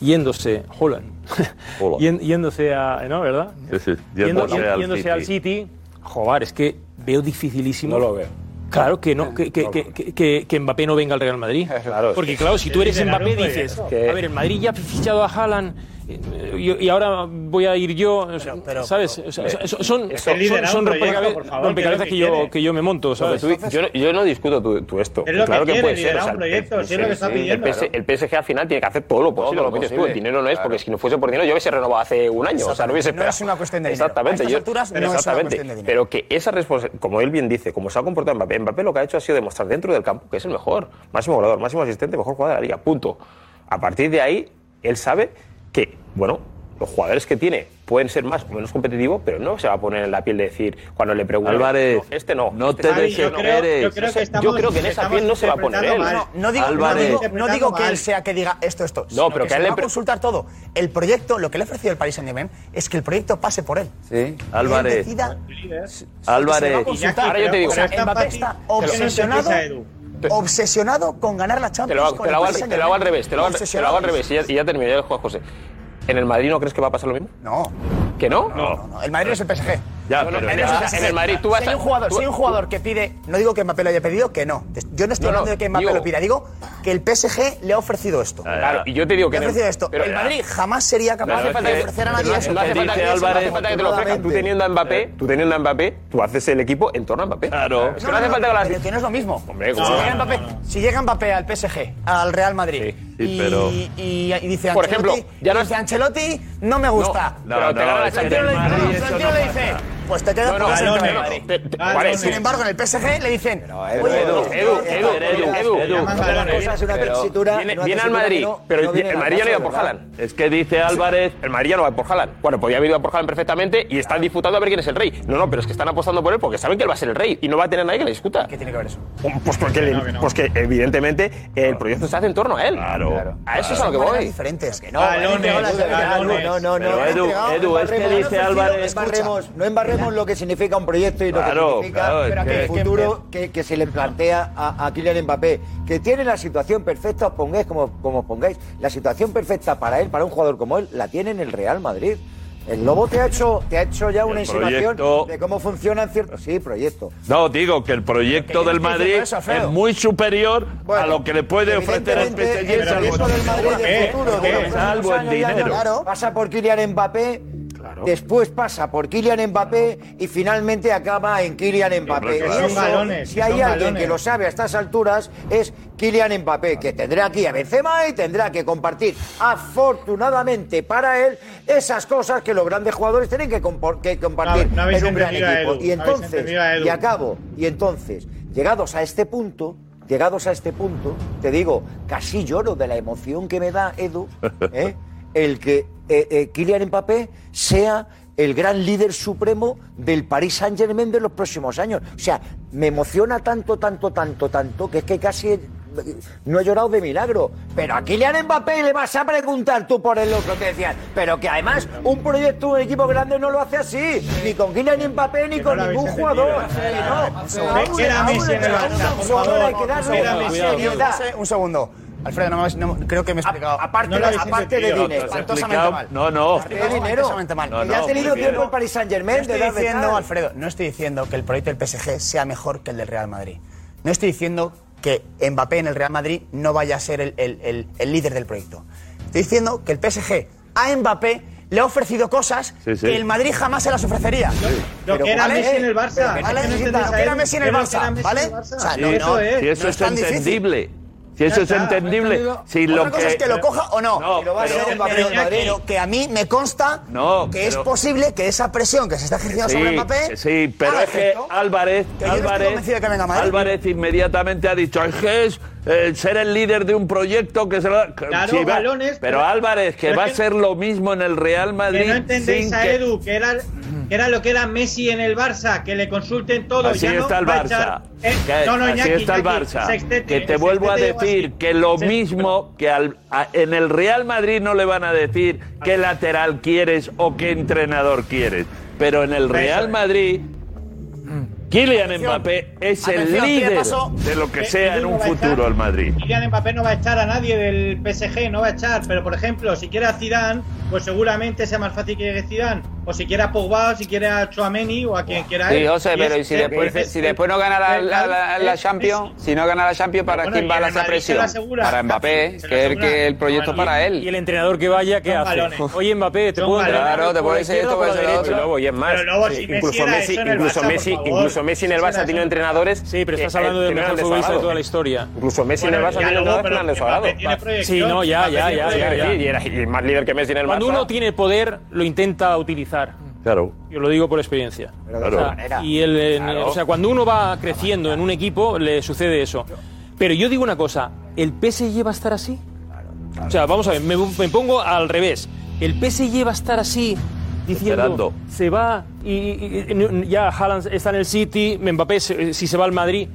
yéndose, Holland. Yen- yéndose a, ¿no? ¿Verdad? Sí, sí, Yendo- yéndose al yéndose al City. Joder, es que veo dificilísimo. No lo veo. Claro que no, que, que, que, que- que- que Mbappé no venga al Real Madrid. Claro, Porque claro, si tú eres Mbappé dices, a ver, el Madrid ya ha fichado a Haaland y, y ahora voy a ir yo, o sea, pero- ¿sabes? O sea, son, son, son, son favor, rompecabezas que yo, que yo me monto, ¿sabes? tú- yo, yo no discuto tú, tú esto. Es lo claro que que, quiere, puede ser. o sea, proyecto, el- sí El, PS el PSG al final tiene que hacer todo lo posible, lo lo que tú. El dinero no es, Claro. porque si no fuese por dinero yo hubiese renovado hace un año. O sea, no hubiese No es una cuestión de dinero. Exactamente. A estas yo- alturas no es una exactamente. cuestión de dinero. Pero que esa responsabilidad, como él bien dice, como se ha comportado Mbappé, Mbappé lo que ha hecho ha sido demostrar dentro del campo que es el mejor, máximo goleador, máximo asistente, mejor jugador de la liga. Punto. A partir de ahí, él sabe que, bueno, los jugadores que tiene pueden ser más o menos competitivos, pero no se va a poner en la piel de decir cuando le pregunten. Álvarez, "No, este no. no este te sí". Javi, yo yo creo que estamos, Yo creo que en esa piel no se va a poner él. No, no digo, no Álvarez. digo, no digo que él sea que diga esto, esto. No, pero que se él le le va a consultar todo. El proyecto, lo que le ha ofrecido el Paris Saint Germain es que el proyecto pase por él. Sí. Él Álvarez, decida Álvarez. se. Ahora yo te digo, o sea, Mbappé está se obsesionado. Obsesionado con ganar la Te Champions. lo, hago- con te lo hago al, te lo hago al revés, te lo hago, te lo hago al revés y ya, y ya termino, ya juega José. ¿En el Madrid no crees que va a pasar lo mismo? No, ¿Que no? no, no. El Madrid no es el PSG. Ya, No, no, pero en el- no es en PSG. el Madrid tú vas si hay un jugador, tú- si hay un jugador que pide, no digo que Mbappé lo haya pedido, que no. Yo no estoy No, no, hablando de que Mbappé digo- lo pida, digo que el PSG le ha ofrecido esto. Claro, y yo te digo Le que ha en el- ofrecido esto. pero- el Madrid jamás sería capaz No hace de ofrecer a nadie no eso. no hace falta que- Álvarez- no hace falta que te lo ofrezcan. Tú teniendo a Mbappé, tú teniendo a Mbappé, tú haces el equipo en torno a Mbappé. Claro. Es que no, hace falta que las... pero que no es lo mismo. Hombre, si, ¿cómo llega no? Mbappé, al PSG, al Real Madrid, Sí, y, dice Por ejemplo, ya no dice Ancelotti, no me gusta. No, Pero no. Florentino le, Madrid no, Florentino le dice, pues te quedas con vale, Sin embargo, en el PSG le dicen. Edu, Edu, Edu, Edu, Edu, Edu, Una cosa es una Pero tesitura, Viene, al Madrid, pero no viene el Madrid ya no iba por. Haaland. Es que dice Álvarez. El Madrid ya no va por Haaland. Bueno, podía haber ido por Haaland perfectamente y están disputando a ver quién es el rey. No, no, pero es que están apostando por él porque saben que él va a ser el rey y no va a tener nadie que le discuta. ¿Qué tiene que ver eso? Pues porque, le- pues que evidentemente el proyecto se hace en torno a él. Claro. A eso es a lo que voy. diferentes. Que no, Balones, no, no, no, balones. no, no, no, Pero Edu, es que embarremos, dice Álvarez- embarremos, no embarremos lo que significa un proyecto y lo Claro, que significa el futuro que, que se le plantea a, a Kylian Mbappé, que tiene la situación perfecta, os pongáis como, como os pongáis, la situación perfecta para él, para un jugador como él, la tiene en el Real Madrid. El Lobo te ha hecho, te ha hecho ya una insinuación proyecto- de cómo funcionan ciertos... Sí, proyecto. No, digo que el proyecto del Madrid eso, es muy superior a lo que le puede ofrecer el PSG el proyecto del Madrid del futuro, de los años ya no- dinero. Pasa por Kylian Mbappé, después pasa por Kylian Mbappé y finalmente acaba en Kylian Mbappé. claro. Y Son eso, balones, si hay son alguien balones. que lo sabe a estas alturas, es Kylian Mbappé, que tendrá aquí a Benzema y tendrá que compartir, afortunadamente para él, esas cosas que los grandes jugadores tienen que, compartir No, no habéis en un gran equipo. Edu, y entonces, y acabo, y entonces, llegados a este punto, llegados a este punto, te digo, casi lloro de la emoción que me da, Edu, ¿eh? el que eh, eh, Kylian Mbappé sea el gran líder supremo del Paris Saint Germain de los próximos años. O sea, me emociona tanto, tanto, tanto, tanto, que es que casi eh, no he llorado de milagro. Pero a Kylian Mbappé le vas a preguntar tú por el otro que decían. Pero que además un proyecto, un equipo grande no lo hace así. Ni con Kylian Mbappé ni con ningún jugador. no. Un segundo. A a a. Alfredo, no, no- creo que me he explicado. Aparte, No aparte de dinero. Espantosamente mal. No, no. De dinero. Mal. No, ya ha no, tenido tiempo el Paris Saint No Germain de estoy diciendo, tal. Alfredo, no estoy diciendo que el proyecto del PSG sea mejor que el del Real Madrid. No estoy diciendo que Mbappé en el Real Madrid no vaya a ser el, el- el- el líder del proyecto. Estoy diciendo que el PSG a Mbappé le ha ofrecido cosas Sí, sí. que el Madrid jamás se las ofrecería. Lo que era Messi en el Barça. Es ¿vale? Lo que a era. Messi en el Barça, ¿vale? O sea, Sí, no, no, eso no es es tan difícil. Si eso Ya es está, entendible. Si lo cosa es que lo coja o no. No, Y lo va a pero- hacer Mbappé pero en Madrid. Que a mí me consta No, que es pero- posible que esa presión que se está ejerciendo sobre Sí, Mbappé. sí, pero es que. Álvarez, Que yo no estoy Álvarez, convencido de que venga a Madrid. Álvarez inmediatamente ha dicho, es que es eh, ser el líder de un proyecto que se lo... Claro, si va- balones, pero pero- Álvarez, que pero va es a que- ser lo mismo en el Real Madrid Que no entendéis sin a que- Edu, que era, que era lo que era Messi en el Barça, que le consulten todo. Así ya no está el a Barça. Eh, no, no, así Iñaki, está el Barça. sextete, que te el vuelvo a decir así. que lo mismo que al- a- en el Real Madrid no le van a decir qué lateral quieres o qué entrenador quieres. Pero en el Real Madrid, Kylian Atención. Mbappé es el líder de lo que sea en un futuro el Madrid. Kylian Mbappé no va a echar a nadie del PSG, no va a echar. Pero, por ejemplo, si quiere a Zidane, pues seguramente sea más fácil que llegue Zidane. O si quiere a Pogba, o si quiere a Chouameni, o a quien quiera Sí, él. José, Y pero es- ¿y si es- después, es- si después no gana la, la, la- la es- Champions? Si no gana la Champions, ¿para Bueno, quién y va se presión? asegura. Para Mbappé, que es que el proyecto Bueno, para Y él. el entrenador que vaya, ¿qué hace? balones. Oye, Mbappé, te Son puedo entrar. Claro, te ser izquierda esto, o por la puede ser lo derecha. otro. Luego, y es más, si eh, incluso Messi, incluso Barça, Messi, incluso Messi en el Barça era ha tenido eso. entrenadores. Sí, pero estás hablando eh, del mejor futbolista de toda la historia. Incluso Messi en el Barça ya ha tenido luego, entrenadores que no eran de su pero agrado. Mbappé tiene proyección, Sí, no, ya, ya, tiene ya. Y, era, y más líder que Messi en el Cuando Barça. uno tiene poder, lo intenta utilizar. Claro. Yo lo digo por experiencia. Claro. O sea, y el, en- Claro. o sea, cuando uno va creciendo en un equipo, le sucede eso. Pero yo digo una cosa, ¿el PSG va a estar así? O sea, vamos a ver, me, me pongo al revés. ¿El PSG va a estar así diciendo Esperando. se va y, y- y- ya Haaland está en el City, Mbappé se- si se va al Madrid?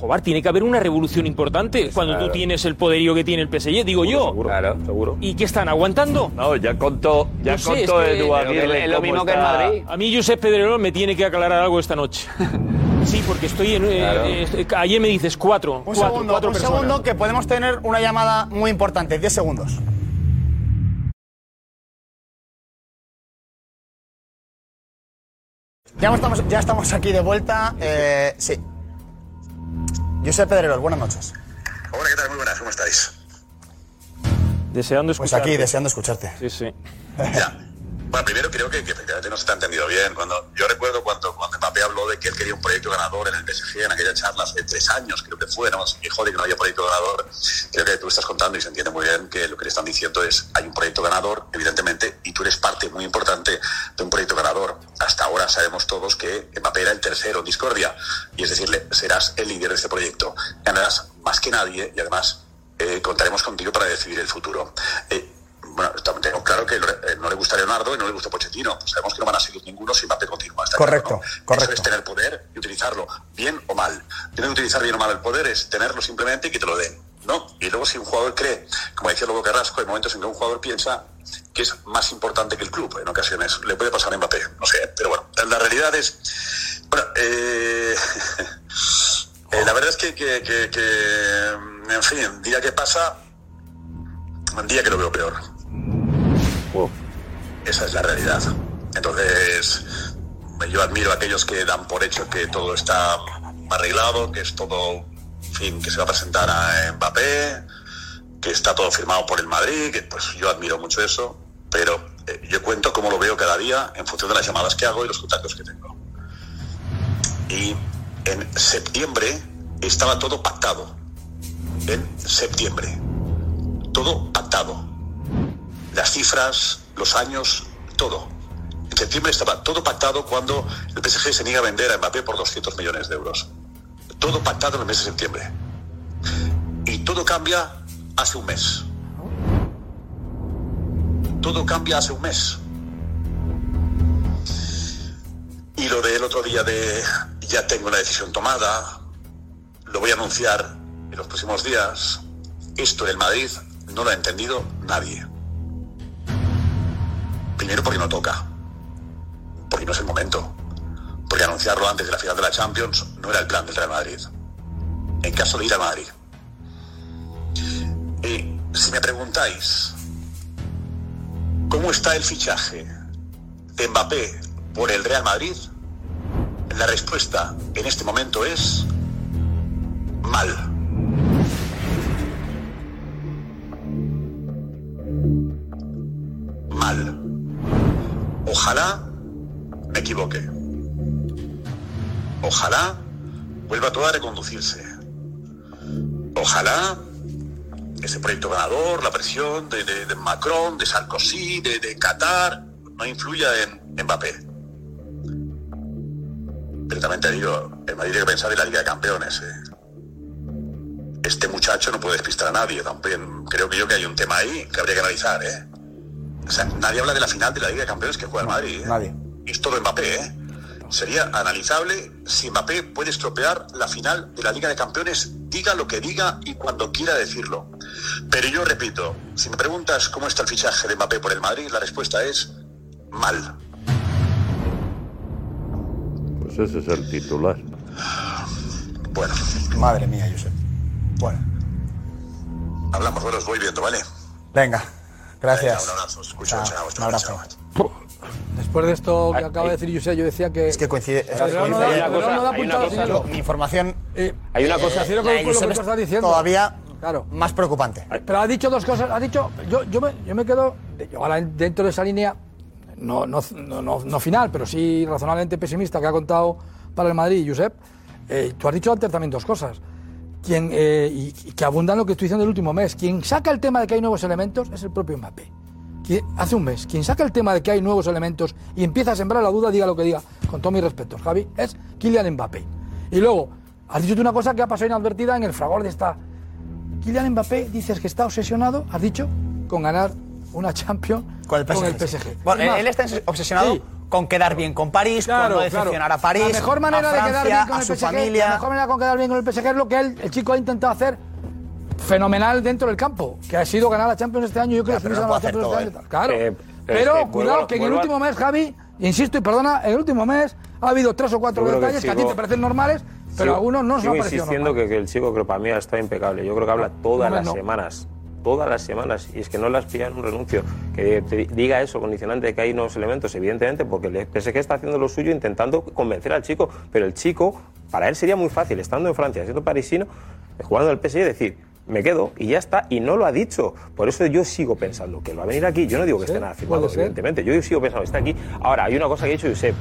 Joder, tiene que haber una revolución importante cuando tú tienes el poderío que tiene el PSG, digo yo. Seguro, Claro. seguro. ¿Y qué están aguantando? No, ya contó, ya No sé, contó es que- Edu Pero que Aguirre es lo mismo que en Madrid. A mí Josep Pedrerol me tiene que aclarar algo esta noche. Sí, porque estoy en... eh, Claro. eh, ayer me dices cuatro. Un cuatro, segundo, cuatro un personas. segundo, que podemos tener una llamada muy importante. 10 segundos. Ya estamos, ya estamos aquí de vuelta. Eh, sí. Josep Pedrerol, buenas noches. Hola, ¿qué tal? Muy buenas, ¿cómo estáis? Deseando Pues escucharte. aquí, deseando escucharte. Sí, sí. Ya. Bueno, primero creo que, que efectivamente no se te ha entendido bien. Cuando Yo recuerdo cuando, cuando Mbappé habló de que él quería un proyecto ganador en el PSG, en aquella charla hace tres años, creo que fue, ¿no? Se quejó de que no había proyecto ganador. Creo que tú estás contando y se entiende muy bien que lo que le están diciendo es hay un proyecto ganador, evidentemente, y tú eres parte muy importante de un proyecto ganador. Hasta ahora sabemos todos que Mbappé era el tercero en discordia, y es decir, le- serás el líder de este proyecto. Ganarás más que nadie y además eh, contaremos contigo para decidir el futuro. Eh, bueno, tengo claro que eh, no le gusta Leonardo y no le gusta Pochettino. Sabemos que no van a seguir ninguno si Mbappé continúa. Correcto, claro, ¿no? Eso es tener poder y utilizarlo, bien o mal. Tienen que utilizar bien o mal el poder, es tenerlo simplemente y que te lo den. ¿no? Y luego si un jugador cree, como decía Lobo Carrasco, hay momentos en que un jugador piensa que es más importante que el club en ocasiones. Le puede pasar a Mbappé, no sé, pero bueno, la realidad es... Bueno, eh, eh, la verdad es que, que, que- que, en fin, día que pasa, día que lo veo peor. Esa es la realidad. Entonces, yo admiro a aquellos que dan por hecho que todo está arreglado, que es todo, fin, que se va a presentar a Mbappé, que está todo firmado por el Madrid, que pues yo admiro mucho eso, pero eh, yo cuento cómo lo veo cada día en función de las llamadas que hago y los contactos que tengo. Y en septiembre estaba todo pactado. En septiembre. Todo pactado. Las cifras, los años, todo. En septiembre estaba todo pactado cuando el PSG se niega a vender a Mbappé por 200 millones de euros. Todo pactado en el mes de septiembre. Y todo cambia hace un mes. Todo cambia hace un mes. Y lo del otro día de ya tengo una decisión tomada, lo voy a anunciar en los próximos días. Esto del Madrid no lo ha entendido nadie. Primero porque no toca, porque no es el momento, porque anunciarlo antes de la final de la Champions no era el plan del Real Madrid. En caso de ir a Madrid. Y si me preguntáis cómo está el fichaje de Mbappé por el Real Madrid, la respuesta en este momento es mal. Ojalá me equivoque. Ojalá vuelva todo a reconducirse. Ojalá ese proyecto ganador, la presión de, de- Macron, de Sarkozy, de, de Qatar, no influya en Mbappé. Pero también te digo, el Madrid tiene que pensar en la Liga de Campeones. ¿eh? Este muchacho no puede despistar a nadie. También creo que yo que hay un tema ahí que habría que analizar. ¿eh? O sea, nadie habla de la final de la Liga de Campeones que juega el Madrid. ¿eh? Nadie. Y es todo Mbappé. ¿eh? Sería analizable si Mbappé puede estropear la final de la Liga de Campeones, diga lo que diga y cuando quiera decirlo. Pero yo repito, si me preguntas cómo está el fichaje de Mbappé por el Madrid, la respuesta es mal. Pues ese es el titular. Bueno. Madre mía, Josep. Bueno. Hablamos, bueno, os voy viendo, ¿vale? Venga, gracias. Un abrazo, escucho, Chao, chao, un abrazo. Después de esto que acaba de decir José, yo decía que. Es que coincide. Mi información. Hay una cosa- la con lo que estás diciendo. Todavía Claro. más preocupante. Pero ha dicho dos cosas. Ha dicho. Yo, yo, me, yo me quedo. Yo ahora dentro de esa línea, no, no, no, no, no final, pero sí razonablemente pesimista que ha contado para el Madrid, Josep. eh, tú has dicho antes también dos cosas. Quien, eh, y, y que abundan lo que estoy diciendo el último mes. Quien saca el tema de que hay nuevos elementos es el propio Mbappé. Quien- hace un mes, quien saca el tema de que hay nuevos elementos y empieza a sembrar la duda, diga lo que diga, con todos mis respetos, Javi, es Kylian Mbappé. Y luego, has dicho tú una cosa que ha pasado inadvertida en el fragor de esta Kylian Mbappé dices que está obsesionado, has dicho, con ganar una Champions Con el PSG. PSG. Bueno, Es más, él está obsesionado Sí. Con quedar bien con París, Claro, con no claro. decepcionar a París. La mejor manera a de quedar Francia, bien con a el su PSG, familia. la mejor manera de quedar bien con el PSG es lo que él, el chico ha intentado hacer fenomenal dentro del campo, que ha sido ganar la Champions este año. Yo creo Ya, que no ganado la Champions este todo, año, ¿eh? claro. Eh, pero es que cuidado, que en el último mes, Javi, insisto y perdona, en el último mes ha habido tres o cuatro creo que detalles que, a ti sigo- te parecen normales, pero Sigo- algunos no se sigo han parecido insistiendo que, que el chico creo para mí está impecable. Yo creo que habla todas no, las no. semanas. Todas las semanas. Y es que no las pilla en un renuncio. Que te diga eso, condicionante de que hay nuevos elementos, evidentemente, porque el PSG está haciendo lo suyo intentando convencer al chico. Pero el chico, para él sería muy fácil, estando en Francia, siendo parisino, jugando al PSG, decir, me quedo y ya está, y no lo ha dicho. Por eso yo sigo pensando que va a venir aquí. Yo no digo que esté nada firmado, evidentemente. Yo sigo pensando que está aquí. Ahora, hay una cosa que ha dicho Josep,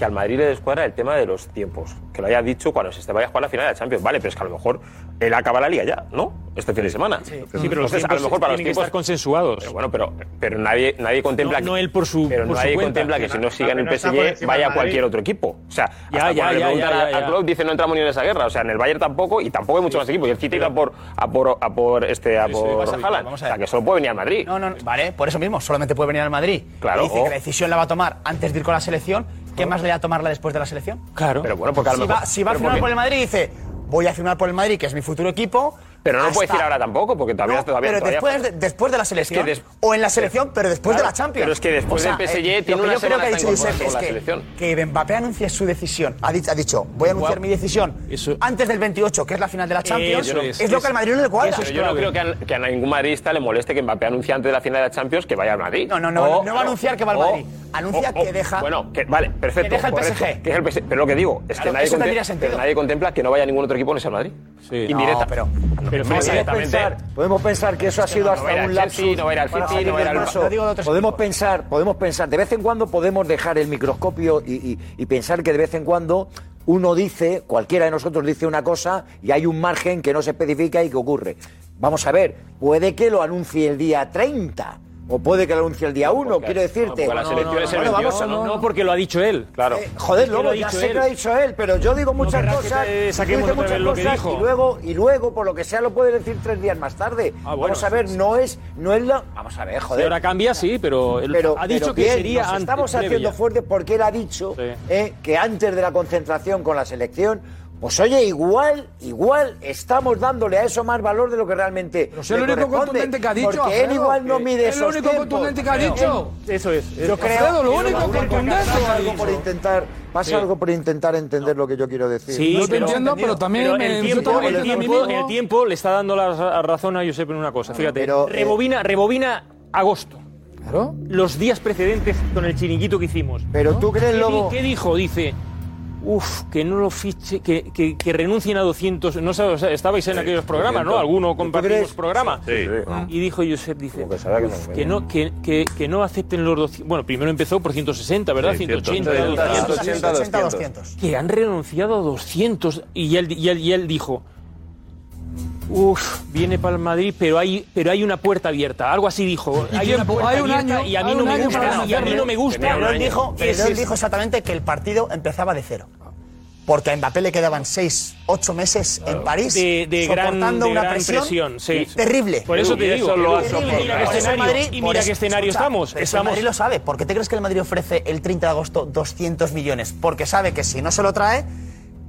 que al Madrid le descuadra el tema de los tiempos. Que lo haya dicho cuando se vaya a jugar la final de la Champions. Vale, pero es que a lo mejor él acaba la liga ya, ¿no? Este fin de semana. Sí, Sí, pero los Entonces, a lo mejor para los tienen que tiempos estar consensuados. Pero bueno, pero, pero nadie, nadie contempla No- que- no él por su- pero por su nadie cuenta. contempla que si no siga en el PSG vaya a cualquier otro equipo. O sea, Ya, hasta ya, le ya, preguntan ya, a- ya, al ya. club dice no entramos ni en esa guerra. O sea, en el Bayern tampoco y tampoco hay muchos más equipos. Y el City iba por a por a por este a Sí, sí, por vamos a ver, Haaland. O sea, que solo puede venir al Madrid. No, no, no, vale, por eso mismo, solamente puede venir al Madrid. Claro, dice que la decisión la va a tomar antes de ir con la selección. ¿Qué más le da tomarla después de la selección? Claro. Pero bueno, porque a lo si mejor- va, si va a firmar por el Madrid, dice, voy a firmar por el Madrid, que es mi futuro equipo. Pero no lo puede hasta- decir ahora tampoco, porque todavía No, todavía pero todavía- después de, después de la selección. des- o en la selección, pero después Claro, de la Champions. pero es que después O sea, del PSG eh, tiene que una yo creo que ha dicho Josep es que, selección. que Mbappé anuncie su decisión. Ha dicho, ha dicho voy a anunciar mi decisión antes del 28, que es la final de la Champions. Eso es, lo que al Madrid no le cuadra. Pero yo no creo que a, que a ningún madridista le moleste que Mbappé anuncie antes de la final de la Champions que vaya al Madrid. No, no, no, no va a anunciar que va al o- Madrid. Anuncia o- que deja- Bueno, que, vale, perfecto. que deja el correcto, PSG. que es el PSG. Pero lo que digo es Claro, que nadie, eso contempla que no vaya ningún otro equipo en ese Madrid. Indirecta. No, pero- pero podemos, pensar, podemos pensar que eso ha sido hasta un lapsus. Podemos pensar, podemos pensar, de vez en cuando podemos dejar el microscopio y, y- y pensar que de vez en cuando uno dice, cualquiera de nosotros dice una cosa y hay un margen que no se especifica y que ocurre. Vamos a ver, puede que lo anuncie el día 30 o puede que lo anuncie el día 1, quiero decirte. porque la selección es el Bueno, 28, vamos a- No, porque lo ha dicho él. Claro. Eh, joder, Es que lo Lobo, ha ya sé él. que lo ha dicho él, pero yo digo muchas que cosas. tú saquemos otra vez lo que dijo. Y luego, y luego, por lo que sea, lo puede decir tres días más tarde. Ah, bueno. Vamos a ver, no es, no es la. Vamos a ver, Si joder. ahora cambia, sí, pero él Pero, ha dicho pero que bien, sería nos antes. estamos haciendo fuerte porque él ha dicho eh, que antes de la concentración con la selección, pues oye, igual, igual estamos dándole a eso más valor de lo que realmente. Pero es le lo único corresponde, contundente que ha dicho, Porque él Alfredo, igual no mide es esos único tiempos. contundente que ha dicho. Eso es. Yo creo Alfredo, lo único contundente pasa que ha algo dicho. por intentar, pasa Sí. algo por intentar entender lo que yo quiero decir. Sí, No te pero- entiendo, pero también pero el tiempo, el, tiempo, el tiempo le está dando la ra- razón a Josep en una cosa. Fíjate, pero, eh, rebobina, rebobina agosto. Claro. Los días precedentes con el chiringuito que hicimos. Pero tú crees, ¿Qué, di- Lobo. ¿Qué dijo? Dice. Uf, que no lo fiche, que, que, que renuncien a 200. No sé, o sea, estabais en aquellos programas, ¿no? 200. Alguno ¿Tú compartimos programa. Sí, sí. Y dijo Josep, dice, que sabía que no "Uf, venía". que, no, que, que, que no acepten los 200. Bueno, primero empezó por 160, ¿verdad? Sí, 180, 180, 200. 180, 200. Que han renunciado a 200. Y él, y él, y él dijo, Uf, viene para el Madrid, pero hay, pero hay una puerta abierta. Algo así dijo. Hay una puerta hay un abierta año- y a mí no me gusta. Y a mí no me gusta. Pero él dijo, ¿Qué pero él dijo exactamente que el partido empezaba de cero. Porque a Mbappé le quedaban 6, 8 meses en París de, de gran, soportando de una gran presión, presión, sí. terrible. Por eso te digo, eso lo terrible. mira escenario, Madrid- y mira qué escenario escucha, estamos. pero si el estamos Madrid lo sabe. ¿Por qué te crees que el Madrid ofrece el 30 de agosto 200 millones? Porque sabe que si no se lo trae,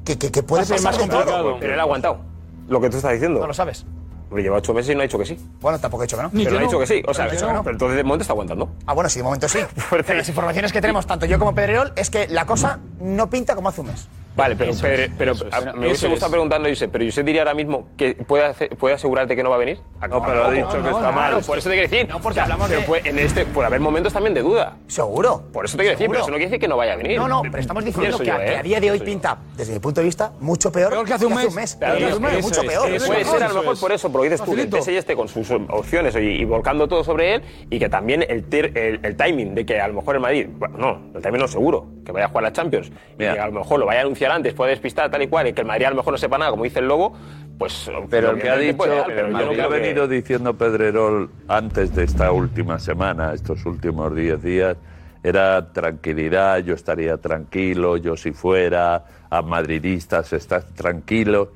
que, que, que puede ser más todo. complicado. Pero él ha aguantado. Lo que tú estás diciendo. No lo sabes. Porque lleva ocho meses y no ha dicho que sí. Bueno, tampoco he dicho que no. pero ha dicho que sí. O sea, Pero he dicho que no. pero entonces de momento está aguantando. Ah, bueno, sí, de momento sí. Pero las informaciones que tenemos, tanto yo como Pedrerol, es que la cosa no pinta como hace un mes. Vale, pero, Eso pero, es, pero eso es. a- Eso me hubiese es. gustado preguntarle a Josep, pero Josep diría ahora mismo que puede, hacer- puede asegurarte que no va a venir. No, pero ha dicho que está mal. Por eso te quiero decir. No, porque O sea, hablamos pero de- puede, en este puede haber momentos también de duda. Seguro. Por eso te quiero decir, pero eso no quiere decir que no vaya a venir. No, no, pero estamos diciendo que, yo, a, que ¿eh? a día de hoy yo. pinta, desde mi punto de vista, mucho peor, Peor que hace un mes. Claro, Peor que hace un mes, eso mucho es. peor. Eh, Eso puede es. ser a lo mejor por eso, porque dices tú que el. PSG esté con sus opciones y, volcando todo sobre él y que también el, timing de que a lo mejor el Madrid, bueno, no, el timing no es seguro, que vaya a jugar la Champions y que a lo mejor lo vaya a anunciar antes, puede despistar tal y cual y que el Madrid a lo mejor no sepa nada, como dice el Lobo, pues... Pero el que ha dicho, puede dar, pero yo no lo que creo ha que- venido diciendo Pedrerol antes de esta última semana, estos últimos 10 días, era tranquilidad, yo estaría tranquilo, yo si fuera, a madridistas, estás tranquilo.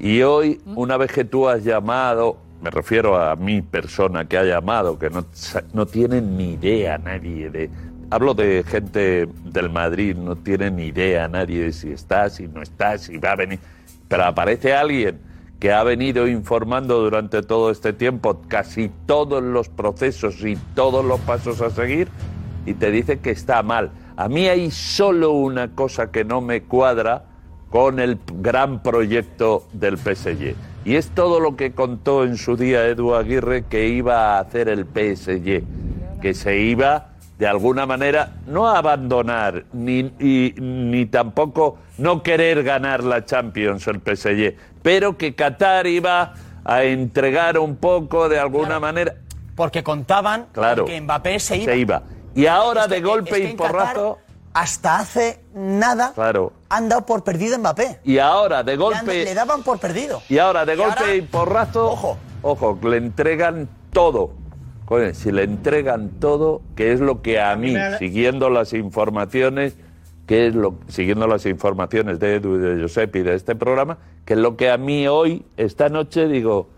Y hoy, una vez que tú has llamado, me refiero a mi persona que ha llamado, que no, sa- no tienen ni idea nadie de... Hablo de gente del Madrid, no tiene ni idea nadie de si está, si no está, si va a venir. Pero aparece alguien que ha venido informando durante todo este tiempo casi todos los procesos y todos los pasos a seguir y te dice que está mal. A mí hay solo una cosa que no me cuadra con el gran proyecto del PSG. Y es todo lo que contó en su día Edu Aguirre que iba a hacer el PSG, que se iba de alguna manera no abandonar ni, y- ni tampoco no querer ganar la Champions el PSG, pero que Qatar iba a entregar un poco de alguna manera. Porque contaban Claro. que Mbappé se iba. Se iba. Y ahora Es que- de golpe es que y Qatar, porrazo. hasta hace nada Claro. han dado por perdido Mbappé. Y ahora de golpe. le daban por perdido. Y ahora de Y golpe ahora- y porrazo. Ojo. Ojo, le entregan todo. Coño, si le entregan todo, que es lo que a mí, siguiendo las informaciones, que es lo, siguiendo las informaciones de Edu y de Josep y de este programa, que es lo que a mí hoy, esta noche, digo,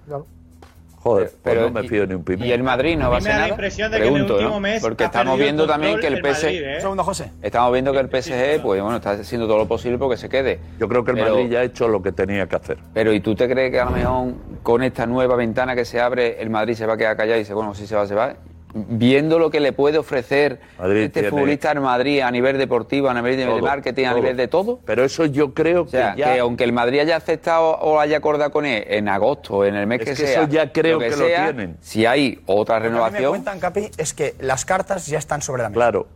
joder, Pero- pues no me fío ni un pimiento. ¿Y el Madrid no A va a ser nada? impresión de que en el Pregunto, último ¿no? mes Porque estamos viendo también que el PSG... Madrid, ¿eh? Un segundo, José. Estamos viendo que el PSG, pues bueno, está haciendo todo lo posible porque se quede. Yo creo que el Pero- Madrid ya ha hecho lo que tenía que hacer. Pero ¿y tú te crees que a lo mejor con esta nueva ventana que se abre, el Madrid se va a quedar callado y dice, bueno, si se va, se va? Viendo lo que le puede ofrecer Madrid este tiene- futbolista en Madrid a nivel deportivo, a nivel de, Todo, marketing, a nivel de todo. Pero eso yo creo O sea, que ya... que aunque el Madrid haya aceptado o haya acordado con él en agosto o en el mes Es que, que sea, eso ya creo que lo sea, tienen. Si hay otra Lo que me renovación, cuentan, Capi, es que las cartas ya están sobre la mesa. Claro.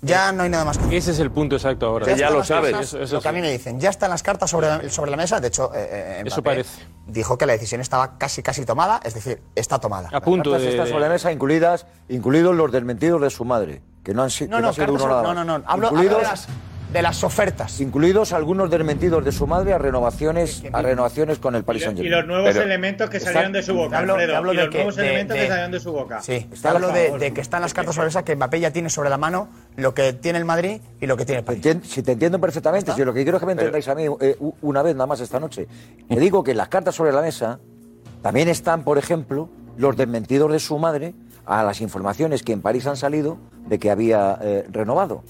Ya no hay nada más que Ese es el punto exacto ahora. están las cartas, Eso, eso lo que a mí me dicen, ya están las cartas sobre, la- sobre la mesa. De hecho, eh, eh, Eso parece. dijo que la decisión estaba casi casi tomada, es decir, está tomada. A punto Cartas de... están sobre la mesa, incluidas, incluidos los desmentidos de su madre, que no han, si- No, que no, ha sido cartas uno sobre- nada no, más. no, no, hablo- hablo incluidos, de las- ofertas. Incluidos algunos desmentidos de su madre a renovaciones, a renovaciones con el Paris Y Saint Germain. y los nuevos elementos que salieron de su boca, Hablo- Alfredo. hablo y de los que- nuevos de- elementos de- que salieron de su boca. Sí, Está hablo de, que están las cartas sobre la mesa, que Mbappé ya tiene sobre la mano lo que tiene el Madrid y lo que tiene el París. Entien- Si te entiendo perfectamente, si lo que quiero es que me entendáis a mí eh, una vez nada más esta noche. Te digo que las cartas sobre la mesa también están, por ejemplo, los desmentidos de su madre a las informaciones que en París han salido de que había eh, renovado.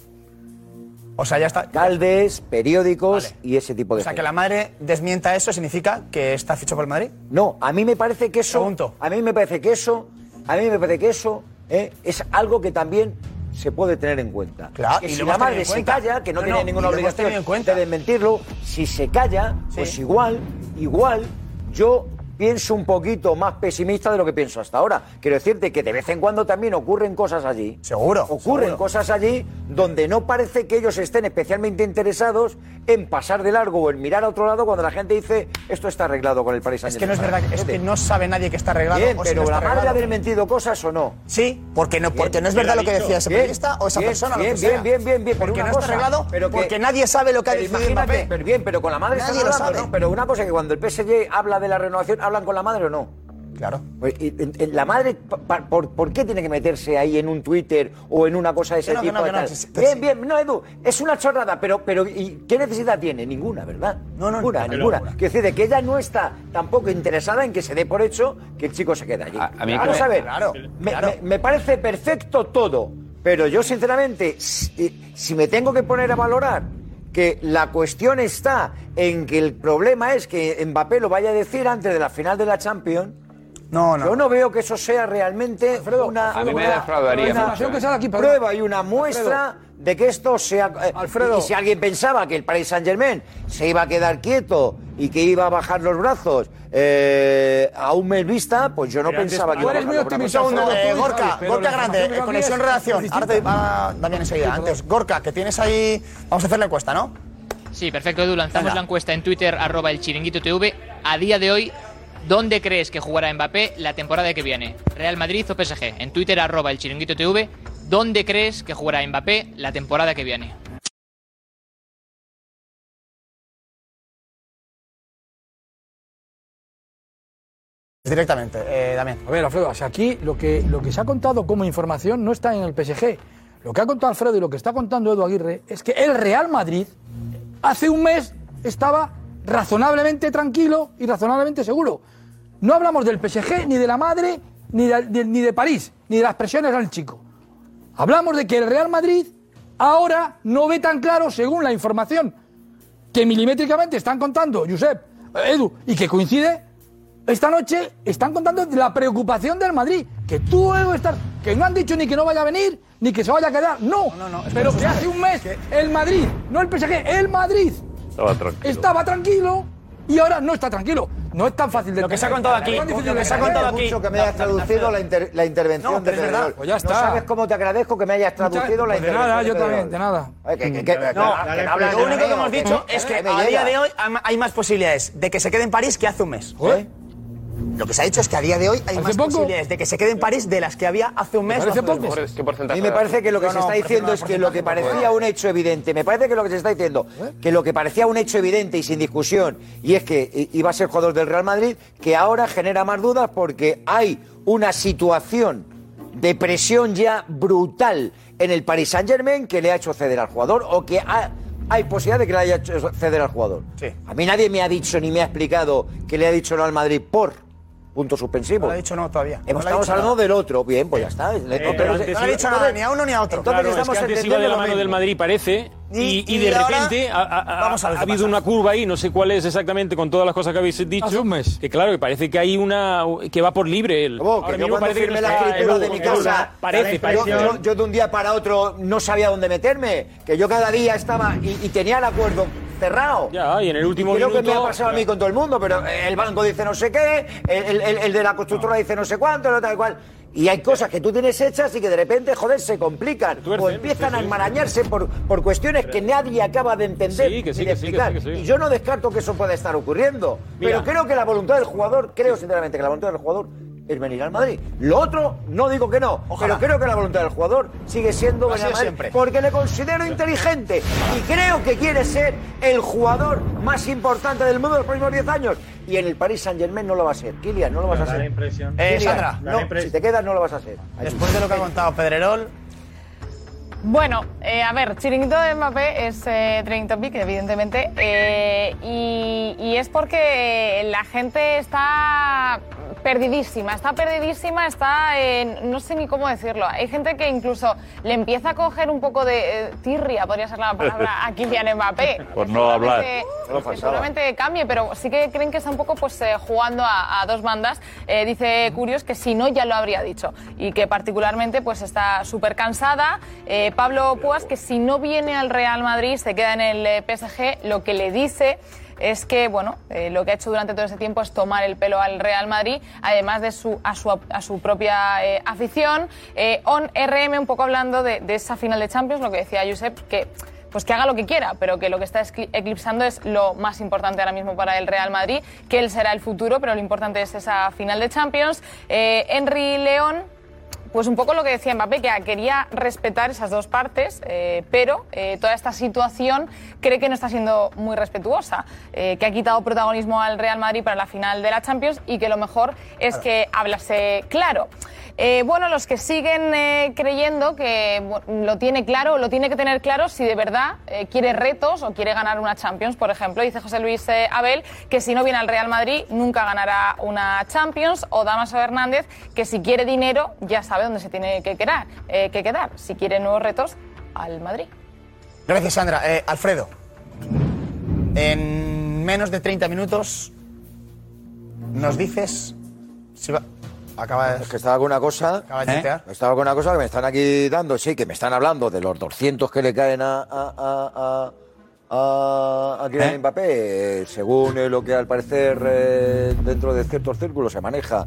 O sea, ya está. Caldes, periódicos y ese tipo de O sea, que cosas. la madre desmienta eso, ¿significa que está fichado por el Madrid? No, a mí me parece que eso. A mí me parece que eso. A mí me parece que eso eh, es algo que también se puede tener en cuenta. Claro, que y si la madre se calla, que no, No, tiene no, ninguna obligación en cuenta. de desmentirlo, si se calla, pues igual, igual, yo pienso un poquito más pesimista de lo que pienso hasta ahora. Quiero decirte que de vez en cuando también ocurren cosas allí. Seguro. Ocurren seguro. cosas allí donde no parece que ellos estén especialmente interesados en pasar de largo o en mirar a otro lado cuando la gente dice esto está arreglado con el Paris Es Saint que no es verdad, es que no sabe nadie que está arreglado. Bien, o si pero no está la madre ha arreglado. desmentido cosas o no. Sí, porque no, porque no es verdad lo que decía ese periodista o esa bien, persona. lo bien, que bien, sea. bien, bien, bien, Porque no está arreglado, pero que- porque nadie sabe lo que ha decidido imagínate, Mbappé. pero bien, pero con la madre Nadie están lo hablando, sabe. ¿no? Pero una cosa que cuando el PSG habla de la renovación, ¿hablan con la madre o no? Claro. Pues, y- la madre, pa- pa- por, por qué tiene que meterse ahí en un Twitter o en una cosa de ese Que no, que tipo? no, de que no, que que bien, bien, no, Edu, es una chorrada, pero, pero ¿y qué necesidad tiene? Ninguna, ¿verdad? No, no, ninguna, no, ninguna. Quiero decir, de que ella no está tampoco interesada en que se dé por hecho que el chico se quede allí. a mí que Vamos me- a ver, Claro, me, claro. me- me parece perfecto todo, pero yo sinceramente, si, si me tengo que poner a valorar que la cuestión está en que el problema es que Mbappé lo vaya a decir antes de la final de la Champions, No, no. yo no veo que eso sea realmente una, A mí me una- defraudaría una mucho, ¿eh? que sale aquí, perdón. prueba y una muestra de que esto sea... eh, Alfredo. Y si alguien pensaba que el Paris Saint-Germain se iba a quedar quieto y que iba a bajar los brazos eh, a un mes vista, pues yo no Pero pensaba que iba a eres muy bajar los optimista, brazos. Segundo, eh, Gorka, Gorka Grande, eh, conexión redacción. Ahora te va Damián enseguida. Antes, Gorka, que tienes ahí. Vamos a hacer la encuesta, ¿no? Sí, perfecto, Edu. Lanzamos Venga. la encuesta en Twitter, arroba el chiringuito TV. A día de hoy, ¿dónde crees que jugará Mbappé la temporada que viene? ¿Real Madrid o PSG? En Twitter, arroba el chiringuito TV. ¿Dónde crees que jugará Mbappé la temporada que viene? Directamente, eh, Damián. A ver, Alfredo, o sea, aquí lo que, lo que se ha contado como información no está en el PSG. Lo que ha contado Alfredo y lo que está contando Edu Aguirre es que el Real Madrid hace un mes estaba razonablemente tranquilo y razonablemente seguro. No hablamos del PSG, ni de la madre, ni de, de- ni de París, ni de las presiones al chico. Hablamos de que el Real Madrid ahora no ve tan claro, según la información que milimétricamente están contando Josep, Edu, y que coincide, esta noche están contando la preocupación del Madrid. Que tú, Edu, estás. Que no han dicho ni que no vaya a venir, ni que se vaya a quedar. No, pero que hace un mes el Madrid, no el PSG, el Madrid Estaba tranquilo. estaba tranquilo y ahora no está tranquilo. No es tan fácil de Lo que se ha contado aquí, No es difícil lo de que se ha contado aquí. mucho que me hayas traducido la, inter- la intervención No, de. Pedrerol. Pues ya No está. sabes cómo te agradezco que me hayas Muchas- traducido la pues de intervención nada, yo también, de nada. No, no lo de único que hemos dicho es que a día de hoy hay- más posibilidades de que se quede en París que hace un mes. Joder. Lo que se ha dicho es que a día de hoy hay más posibilidades de que se quede en París de las que había hace un mes. hace dos meses. A mí me parece que lo que No, se no, está diciendo es que lo que parecía un hecho evidente, me parece que lo que se está diciendo, que lo que parecía un hecho evidente y sin discusión, y es que iba a ser jugador del Real Madrid, que ahora genera más dudas porque hay una situación de presión ya brutal en el Paris Saint Germain que le ha hecho ceder al jugador o que ha- hay posibilidad de que le haya hecho ceder al jugador. A mí nadie me ha dicho ni me ha explicado que le ha dicho no al Madrid por punto suspensivo. No lo ha dicho no todavía. Hemos, No lo estamos hablando nada. del otro. Bien, pues ya está. Eh, pero antes No le ha entonces- dicho nada ni a uno ni a otro. Entonces Claro, es que estamos antes iba de la lo mano del Madrid, parece, y, Y- y de ahora- repente ha, ha- ha- Vamos a ver ha habido pasa. una curva ahí, no sé cuál es exactamente con todas las cosas que habéis dicho. Hace un mes. Que claro, que parece que hay una. que va por libre él. ¿Cómo? Que yo cuando firmé la escritura de mi casa, Parece, yo, parece. yo- yo de un día para otro no sabía dónde meterme, que yo cada día estaba y, y tenía el acuerdo cerrado. Ya, y en el último Creo que me ha pasado a mí con todo el mundo, pero el banco dice no sé qué, el, el- el de la constructora dice no sé cuánto, lo tal y cual. Y hay cosas que tú tienes hechas y que de repente, joder, se complican. o empiezan a enmarañarse por, por cuestiones que nadie acaba de entender ni de explicar. Y yo no descarto que eso pueda estar ocurriendo. Mira. Pero creo que la voluntad del jugador, creo sinceramente que la voluntad del jugador es venir al Madrid. Lo otro, no digo que no, pero creo que la voluntad del jugador sigue siendo venir al Madrid. siempre. Porque le considero inteligente y creo que quiere ser el jugador más importante del mundo en los próximos 10 años. Y en el Paris Saint Germain no lo va a ser. Kylian, no lo vas a ser. impresión. Eh, Kylian, Sandra, no, si te quedas no lo vas a ser. Después de lo que ha contado Pedrerol, Bueno, eh, a ver, chiringuito de Mbappé es eh, trending topic, evidentemente, eh, y, y es porque la gente está perdidísima, está perdidísima, está, en- no sé ni cómo decirlo. Hay gente que incluso le empieza a coger un poco de eh, tirria, podría ser la palabra, a Kylian Mbappé. Por no hablar. Seguramente- cambie, pero sí que creen que está un poco pues eh, jugando a, a dos bandas. Eh, dice Curios que si no ya lo habría dicho y que particularmente pues está súper cansada. Eh, Pablo Puas que si no viene al Real Madrid se queda en el eh, PSG, lo que le dice es que bueno eh, lo que ha hecho durante todo ese tiempo es tomar el pelo al Real Madrid, además de su a su, a su propia eh, afición. Eh, on RM un poco hablando de, de esa final de Champions, lo que decía Josep que pues que haga lo que quiera, pero que lo que está eclipsando es lo más importante ahora mismo para el Real Madrid, que él será el futuro, pero lo importante es esa final de Champions. Eh, Henry León, pues un poco lo que decía Mbappé, que quería respetar esas dos partes, eh, pero eh, toda esta situación cree que no está siendo muy respetuosa, eh, que ha quitado protagonismo al Real Madrid para la final de la Champions y que lo mejor es que hablase claro. Bueno, los que siguen creyendo que bueno, lo tiene claro, lo tiene que tener claro si de verdad quiere retos o quiere ganar una Champions, por ejemplo. Dice José Luis Abel que si no viene al Real Madrid nunca ganará una Champions. O Damaso Hernández que si quiere dinero ya sabe dónde se tiene que quedar. eh, que quedar. Si quiere nuevos retos, al Madrid. Gracias, Sandra. Eh, Alfredo, en menos de 30 minutos nos dices si va... Acaba de... Es que estaba con una cosa. Acaba de tuitear. Estaba con una cosa que me están aquí dando, sí, que me están hablando de los 200 que le caen a. a, a, a, a Kylian Mbappé, eh, según eh, lo que al parecer eh, dentro de ciertos círculos se maneja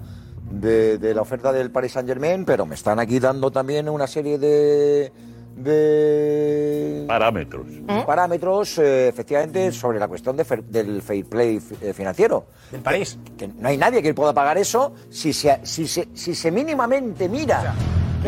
de, de la oferta del Paris Saint Germain, pero me están aquí dando también una serie de, de Parámetros. parámetros, eh, efectivamente, sobre la cuestión de fer- del fair play eh, financiero. ¿Del París? Que no hay nadie que pueda pagar eso si se, si se, si se mínimamente mira.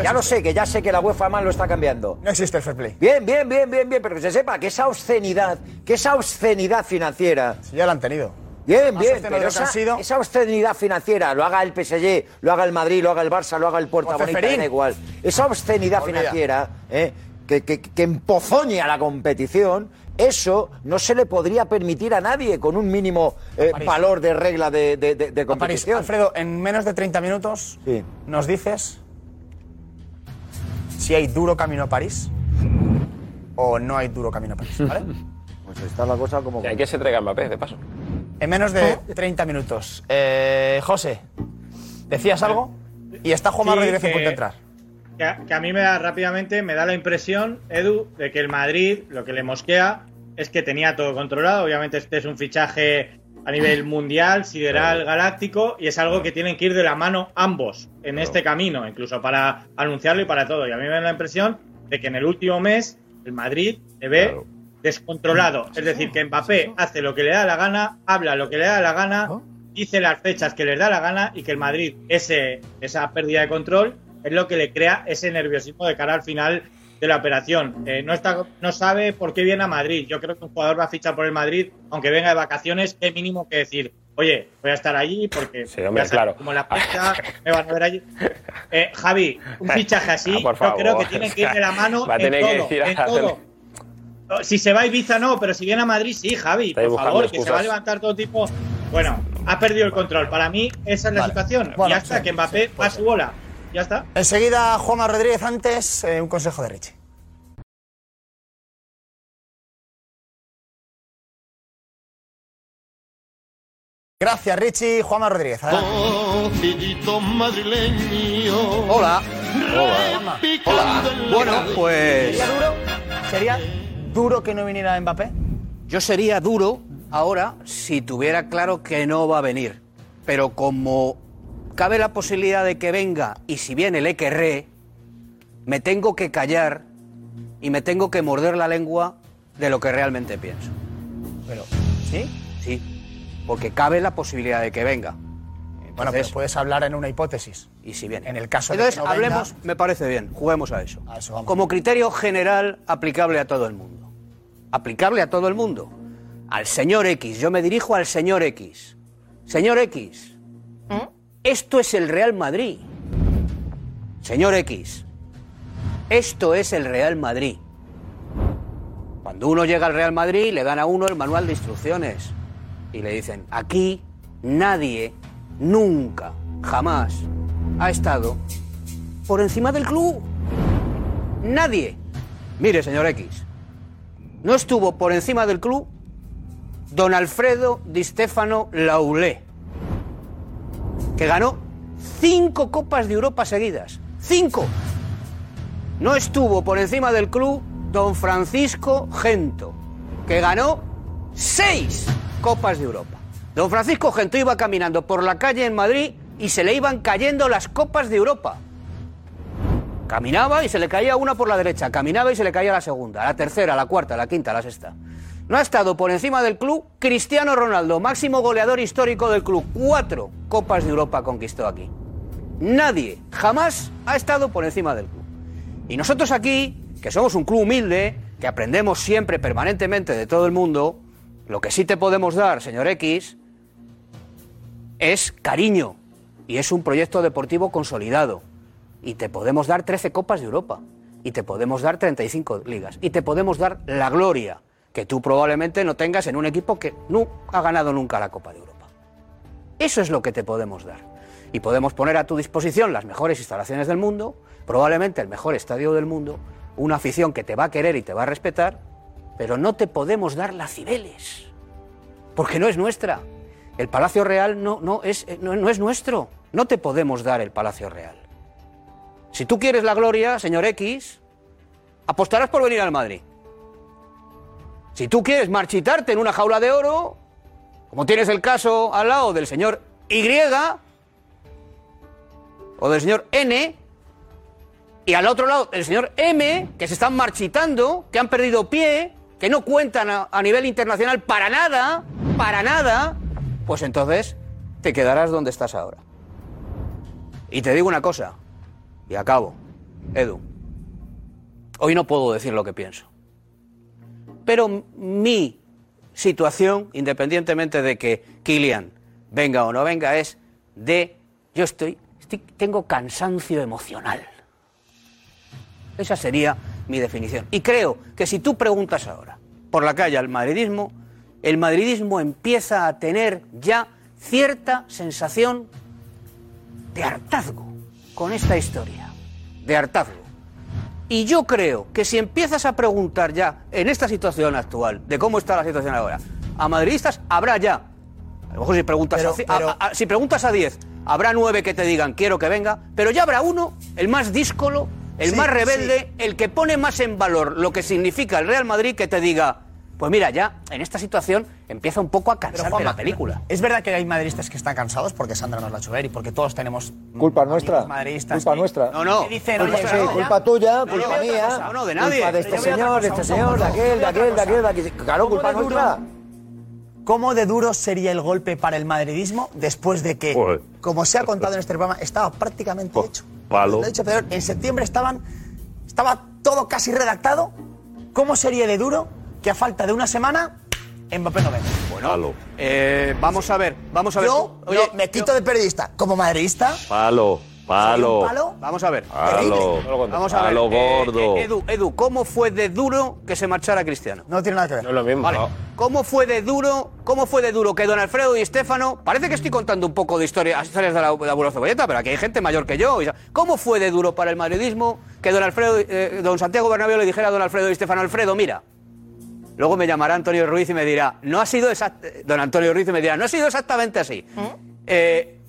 ya lo sé, que ya sé que la UEFA más lo está cambiando. No existe el fair play. Bien, bien, bien, bien, bien, pero que se sepa que esa obscenidad, que esa obscenidad financiera. ya la han tenido. Bien, bien, pero esa, sido. esa obscenidad financiera, lo haga el PSG, lo haga el Madrid, lo haga el Barça, lo haga el Puerta O Bonita, da igual. Esa obscenidad Olvida. financiera, ¿eh? que, que, que empozoña la competición, eso no se le podría permitir a nadie con un mínimo eh, valor de regla de, de, de- de A París. competición. Alfredo, en menos de 30 minutos nos dices si hay duro camino a París o no hay duro camino a París, ¿vale? Pues está la cosa como... hay que se traiga Mbappé, de paso. En menos de 30 minutos. Eh, José, ¿decías algo? Y está Juan Sí, Rodríguez en que- punto de entrar. Que a, que a mí me da rápidamente, me da la impresión, Edu, de que el Madrid lo que le mosquea es que tenía todo controlado. Obviamente este es un fichaje a nivel mundial, sideral, galáctico, y es algo que tienen que ir de la mano ambos en este camino, incluso para anunciarlo y para todo. Y a mí me da la impresión de que en el último mes el Madrid se ve descontrolado. Es decir, que Mbappé hace lo que le da la gana, habla lo que le da la gana dice las fechas que les da la gana y que el Madrid, ese, esa pérdida de control, es lo que le crea ese nerviosismo de cara al final de la operación. Eh, no, está, no sabe por qué viene a Madrid. Yo creo que un jugador va a fichar por el Madrid, aunque venga de vacaciones, qué mínimo que decir, oye, voy a estar allí porque hombre, ya sabes, claro. como la fecha me van a ver allí. Eh, Javi, un fichaje así, Ah, yo creo que tiene que ir de la mano Va a en tener que decir a en todo. Si se va a Ibiza no, pero si viene a Madrid sí, Javi, por favor, que se va a levantar todo tipo. Bueno, ha perdido el control. Para mí esa es la Vale. situación. Bueno, ya está, sí, que Mbappé va a su bola. Ya está. Enseguida, Juanma Rodríguez, antes eh, un consejo de Richie. Gracias, Richie. Juanma Rodríguez. Hola. Hola. Hola. Bueno, pues. ¿Sería duro? ¿Sería duro que no viniera Mbappé? Yo sería duro ahora si tuviera claro que no va a venir. Pero como cabe la posibilidad de que venga y si viene le querré, me tengo que callar y me tengo que morder la lengua de lo que realmente pienso. Pero, ¿sí? Sí, porque cabe la posibilidad de que venga. Bueno, pero Entonces- puedes hablar en una hipótesis. Y si viene. En el caso Entonces, de que no venga- hablemos, me parece bien, juguemos a eso. A eso vamos. Como criterio general aplicable a todo el mundo. Aplicable a todo el mundo. Al señor X, yo me dirijo al señor X. Señor X, esto es el Real Madrid. Señor X, esto es el Real Madrid. Cuando uno llega al Real Madrid, le dan a uno el manual de instrucciones y le dicen, aquí nadie, nunca, jamás ha estado por encima del club. Nadie. Mire, señor X, no estuvo por encima del club don Alfredo Di Stefano Laulé, que ganó cinco Copas de Europa seguidas. ¡Cinco! No estuvo por encima del club don Francisco Gento, que ganó seis Copas de Europa. Don Francisco Gento iba caminando por la calle en Madrid y se le iban cayendo las Copas de Europa. Caminaba y se le caía una por la derecha, caminaba y se le caía la segunda, la tercera, la cuarta, la quinta, la sexta. No ha estado por encima del club Cristiano Ronaldo, máximo goleador histórico del club. Cuatro Copas de Europa conquistó aquí. Nadie jamás ha estado por encima del club. Y nosotros aquí, que somos un club humilde, que aprendemos siempre, permanentemente de todo el mundo, lo que sí te podemos dar, señor X, es cariño. Y es un proyecto deportivo consolidado. Y te podemos dar 13 Copas de Europa. Y te podemos dar 35 ligas. Y te podemos dar la gloria que tú probablemente no tengas en un equipo que no ha ganado nunca la Copa de Europa. Eso es lo que te podemos dar. Y podemos poner a tu disposición las mejores instalaciones del mundo, probablemente el mejor estadio del mundo, una afición que te va a querer y te va a respetar, pero no te podemos dar la Cibeles, porque no es nuestra. El Palacio Real no, no, es, eh, no, es nuestro. No te podemos dar el Palacio Real. Si tú quieres la gloria, señor X, apostarás por venir al Madrid. Si tú quieres marchitarte en una jaula de oro, como tienes el caso al lado del señor Y o del señor N, y al otro lado el señor M, que se están marchitando, que han perdido pie, que no cuentan a nivel internacional para nada, para nada, pues entonces te quedarás donde estás ahora. Y te digo una cosa, y acabo, Edu, hoy no puedo decir lo que pienso. Pero mi situación, independientemente de que Kylian venga o no venga, es de yo estoy, estoy- tengo cansancio emocional. Esa sería mi definición. Y creo que si tú preguntas ahora por la calle al madridismo, el madridismo empieza a tener ya cierta sensación de hartazgo con esta historia, de hartazgo. Y yo creo que si empiezas a preguntar ya, en esta situación actual, de cómo está la situación ahora, a madridistas habrá ya. A lo mejor si preguntas, Pero- a, pero- a- a- si preguntas a 10, habrá nueve que te digan quiero que venga, pero ya habrá uno, el más díscolo, el Sí, más rebelde, el que pone más en valor lo que significa el Real Madrid, que te diga, pues mira, ya en esta situación empieza un poco a cansarte Juanma, la película. Es verdad que hay madridistas que están cansados porque Sandra nos la ha hecho ver y porque todos tenemos Culpa nuestra. madridistas Culpa que- nuestra. No, no. dicen, Culpa, oye, sí, no, culpa tuya, No, culpa no, mía. no, de nadie. Culpa de este señor, de este señor, de aquel, de aquel, de aquel, de aquel. Claro, ¿Cómo culpa nuestra. ¿Cómo de duro sería el golpe para el madridismo después de que, Joder. como se ha contado en este programa, estaba prácticamente hecho? Palo. Lo he dicho, Pedro, en septiembre estaban, estaba todo casi redactado. ¿Cómo sería de duro que a falta de una semana Mbappé no venga? Palo. Eh, vamos a ver, vamos a ver. Yo, yo me quito de periodista. Como madridista, Palo. Palo. ¿Soy un palo? Vamos a ver. Palo. Vamos a ver. Palo eh, gordo. eh, Edu, Edu, ¿cómo fue de duro que se marchara Cristiano? no tiene nada que ver. No es lo mismo. Vale. ¿Cómo fue de duro, cómo fue de duro que Don Alfredo y Estefano, parece que estoy contando un poco de historia, historias de la, de la abuelo Cebolleta, pero aquí hay gente mayor que yo. ¿Cómo fue de duro para el madridismo que Don Alfredo, eh, Don Santiago Bernabéu le dijera a Don Alfredo y Estefano, Alfredo, mira, luego me llamará Antonio Ruiz y me dirá, no ha sido exact- Don Antonio Ruiz y me dirá, no ha sido exactamente así. Eh,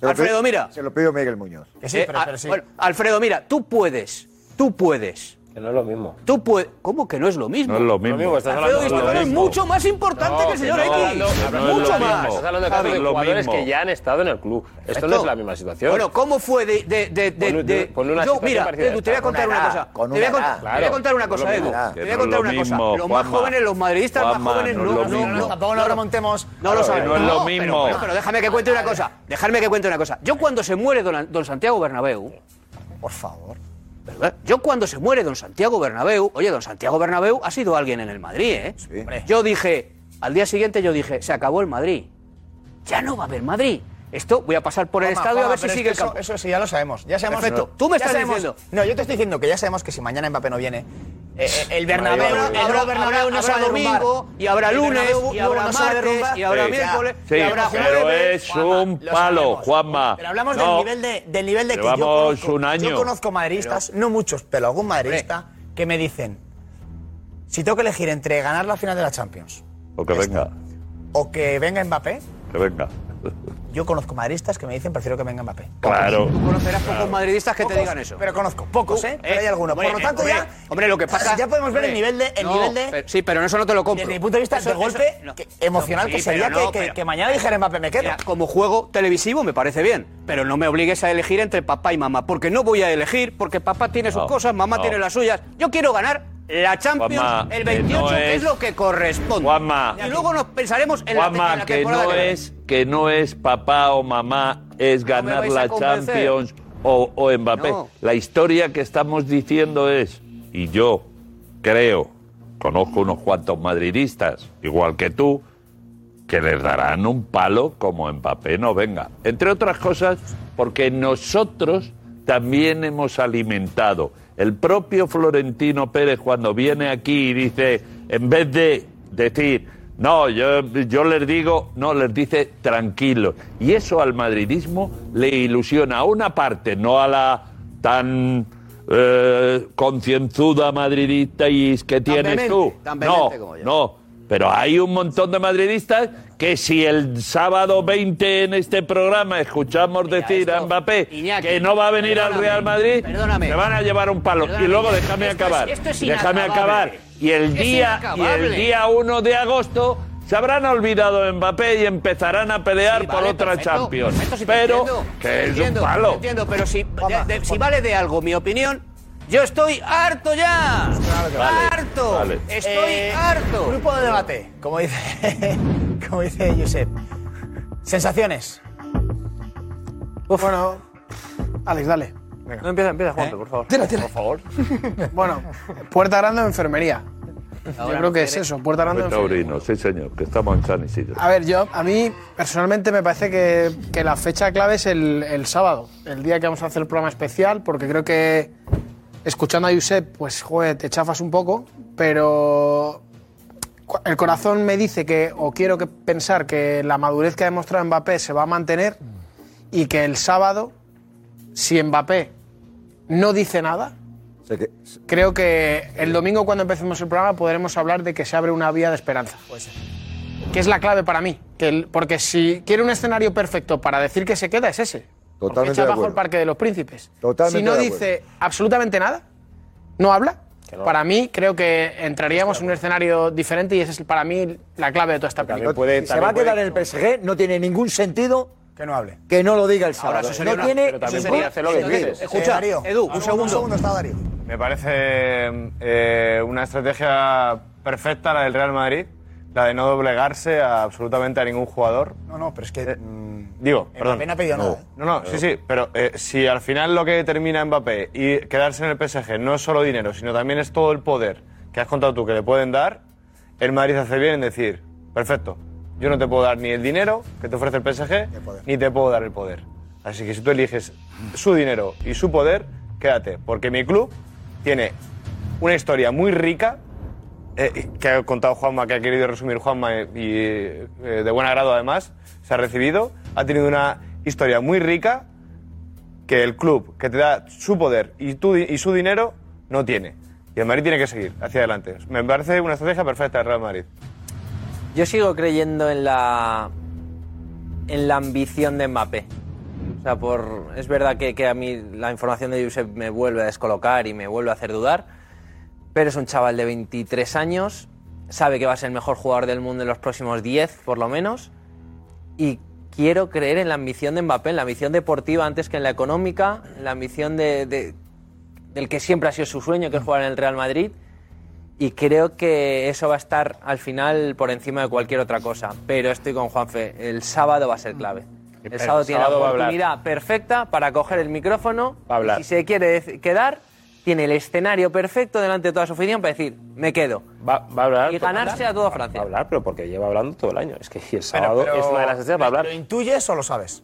lo Alfredo, pido- mira. Se lo pido Miguel Muñoz. Eh, bueno, Alfredo, mira, tú puedes, tú puedes. Que no es lo mismo. Tú puedes. ¿Cómo que no es lo mismo? No es lo mismo. Lo mismo, estás Alfredo hablando lo es mismo. mucho más importante que el señor no, X. hablando- no es mucho lo más. mismo. Estás hablando de Javi, casos de lo jugadores mismo. que ya han estado en el club. Esto no es la misma situación. Bueno, ¿cómo fue de. de, de, de- Ponle- de- ponle una yo, situación mira, parecida a Edu, te voy a esta. contar Con una una cosa. con te, voy a, una con- edad. te voy a contar una cosa, Edu. Te voy a contar una cosa. Los más jóvenes, los madridistas más jóvenes, no no, no, no, tampoco nos remontemos. no lo saben. no es lo pero- mismo. Pero, pero déjame que cuente una cosa. Déjame que cuente una cosa. Yo cuando se muere don, don Santiago Bernabéu, Por favor. ¿Verdad? Yo cuando se muere don Santiago Bernabéu, oye, don Santiago Bernabéu ha sido alguien en el Madrid, ¿eh? Yo dije, al día siguiente yo dije, se acabó el Madrid. Ya no va a haber Madrid. Esto voy a pasar por el Juanma, estadio a ver si pero es sigue que el campo. Eso, eso sí, ya lo sabemos. Ya sabemos Perfecto. Tú me ya estás sabemos- diciendo. No, yo te estoy diciendo que ya sabemos que si mañana Mbappé no viene, eh, eh, el Bernabéu, Habrá- el habrá- Bernabéu no habrá se va a derrumbar. domingo, y habrá El lunes, Bernabéu y habrá luego no se va a martes, derrumbar. y habrá Sí, miércoles, Sí, y habrá pero jueves. es un lo palo. Juanma. Pero hablamos No. del nivel de, del nivel de que yo Llevamos conozco, un año. yo conozco madridistas, no muchos, pero algún madridista, que me dicen, si tengo que elegir entre ganar la final de la Champions O que venga, o que venga Mbappé, que venga. Yo conozco madridistas que me dicen prefiero que venga Mbappé. Claro. Tú conocerás pocos madridistas que te digan eso. Pero conozco pocos, ¿eh? Pero hay algunos. Por lo tanto, hombre, ya. Hombre, lo que pasa. Ya podemos ver el nivel de. El no, nivel de pero- sí, pero en eso no te lo compro. desde mi punto de vista, Eso- de golpe eso- no. que- emocional Sí, que sería que, que- pero- que mañana dijera Mbappé me quedo. Mira, como juego televisivo me parece bien, pero no me obligues a elegir entre papá y mamá, porque no voy a elegir, porque papá tiene sus cosas, mamá no. tiene las suyas. Yo quiero ganar la Champions Juanma, el que 28, no que es es- lo que corresponde. Juanma. y luego nos pensaremos en la, en Juanma, la que no es que no es papá o mamá, es ganar la. Champions o, o Mbappé. No. La historia que estamos diciendo es, y yo creo, conozco unos cuantos madridistas, igual que tú, que les darán un palo como Mbappé no venga. Entre otras cosas, porque nosotros también hemos alimentado. El propio Florentino Pérez cuando viene aquí y dice, en vez de decir, no, yo, yo les digo, no, les dice tranquilos. Y eso al madridismo le ilusiona a una parte, no a la tan eh, concienzuda madridista y que tienes tú. tan No, como yo. no, pero hay un montón de madridistas que si el sábado 20 en este programa escuchamos decir a Mbappé Iñaki, que no va a venir al Real Madrid, perdóname. se van a llevar un palo. Y luego déjame esto es- acabar. esto es déjame acabar. Y el día y el día 1 de agosto se habrán olvidado de Mbappé y empezarán a pelear Sí, por vale, otra perfecto, Champions. perfecto, pero entiendo, que es entiendo, un palo. entiendo, pero si, de- de- si vale de algo mi opinión, yo estoy harto ya. harto. vale. Estoy Eh, harto. Grupo de debate, como dice, como dice Josep. Sensaciones. Bueno, Alex, dale. No empieza, empieza, Juanpe, ¿Eh? por favor. Tira, tira. Por favor. Bueno, puerta grande o enfermería. Yo creo que es eso, puerta grande o enfermería. Taurino, sí señor, que estamos en San Isidro. A ver, yo, a mí personalmente me parece que, que la fecha clave es el, el sábado, el día que vamos a hacer el programa especial, porque creo que escuchando a Josep, pues, joder, te chafas un poco, pero el corazón me dice que, o quiero que pensar que la madurez que ha demostrado Mbappé se va a mantener y que el sábado, si Mbappé no dice nada, creo que el domingo cuando empecemos el programa podremos hablar de que se abre una vía de esperanza. Que es la clave para mí. Que el- porque si quiere un escenario perfecto para decir que se queda, es ese. Porque Totalmente echa de acuerdo. el Parque de los Príncipes. Totalmente si no dice absolutamente nada, no habla, para mí creo que entraríamos en un escenario diferente y esa es para mí la clave de toda esta película. Si se va a quedar en el PSG, no tiene ningún sentido que no hable. Que no lo diga el sábado. Ahora, eso sería no una- tiene pero también ningún sería hacer lo que. Escucha, Edu, un segundo. Un segundo está Darío. Me parece eh, una estrategia perfecta la del Real Madrid, la de no doblegarse a absolutamente a ningún jugador. No, no, pero es que. Digo, Mbappé perdón. no ha pedido nada, ¿eh? No, no, sí, sí, pero eh, si al final lo que determina a Mbappé y quedarse en el PSG no es solo dinero, sino también es todo el poder que has contado tú que le pueden dar, el Madrid hace bien en decir, perfecto, yo no te puedo dar ni el dinero que te ofrece el PSG, ni te puedo dar el poder. Así que si tú eliges su dinero y su poder, quédate, porque mi club tiene una historia muy rica eh, que ha contado Juanma, que ha querido resumir Juanma eh, y eh, de buen agrado además, se ha recibido, ha tenido una historia muy rica que el club que te da su poder y, su dinero no tiene. Y el Madrid tiene que seguir hacia adelante. Me parece una estrategia perfecta del Real Madrid. Yo sigo creyendo en la en la ambición de Mbappé. Es verdad que, que a mí la información de Josep me vuelve a descolocar y me vuelve a hacer dudar, pero es un chaval de 23 años, sabe que va a ser el mejor jugador del mundo en los próximos 10 por lo menos y quiero creer en la ambición de Mbappé, en la ambición deportiva antes que en la económica, en la ambición de, de- del que siempre ha sido su sueño, que es jugar en el Real Madrid. Y creo que eso va a estar al final por encima de cualquier otra cosa. Pero estoy con Juanfe, el sábado va a ser clave. El El sábado tiene la oportunidad perfecta para coger el micrófono. Va a hablar. Y si se quiere quedar, tiene el escenario perfecto delante de toda su afición para decir, me quedo. Va, va a hablar. Y ganarse a toda Francia. Va a hablar, pero porque lleva hablando todo el año. Es que el sábado es una de las estrellas para hablar. ¿Lo intuyes o lo sabes?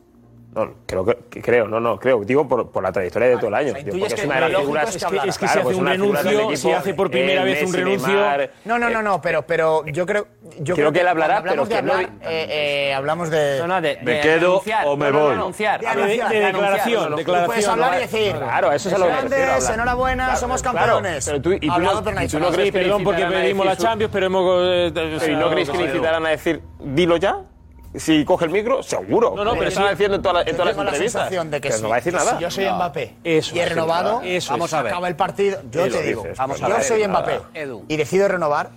No, creo que, creo, no, no, creo. Digo por, por la trayectoria de todo el año. Digo, intuyes porque que es una de las figuras. es que. Es que si Claro, hace pues un de renuncio, si equipo, hace por primera eh, vez un renuncio. Neymar, No, no, no, no, pero, pero yo creo. Yo Creo que él hablará, pero de que no hablar, eh, eh, hablamos de. No, no, de, Me de quedo anunciar. o me No, no, no, voy. anunciar. De De- anunciar, de de declaración, anunciar. declaración. Puedes hablar y decir. Claro, eso es a lo que Grandes, enhorabuena, somos campeones. pero tú- y tú no- no no crees que perdón porque pedimos la Champions, pero hemos. eh, o ¿Y sea, no creéis que le incitarán a decir, dilo ya? Si coge el micro, seguro. No, no, pero sí. diciendo en, todas las- en Yo todas las la entrevistas. sensación de que, no si, va a decir que nada. si yo soy Mbappé Eso y he renovado, eso vamos a ver. acaba el partido, yo Sí, te digo, dices, vamos pero yo no soy Mbappé. Edu. y decido renovar,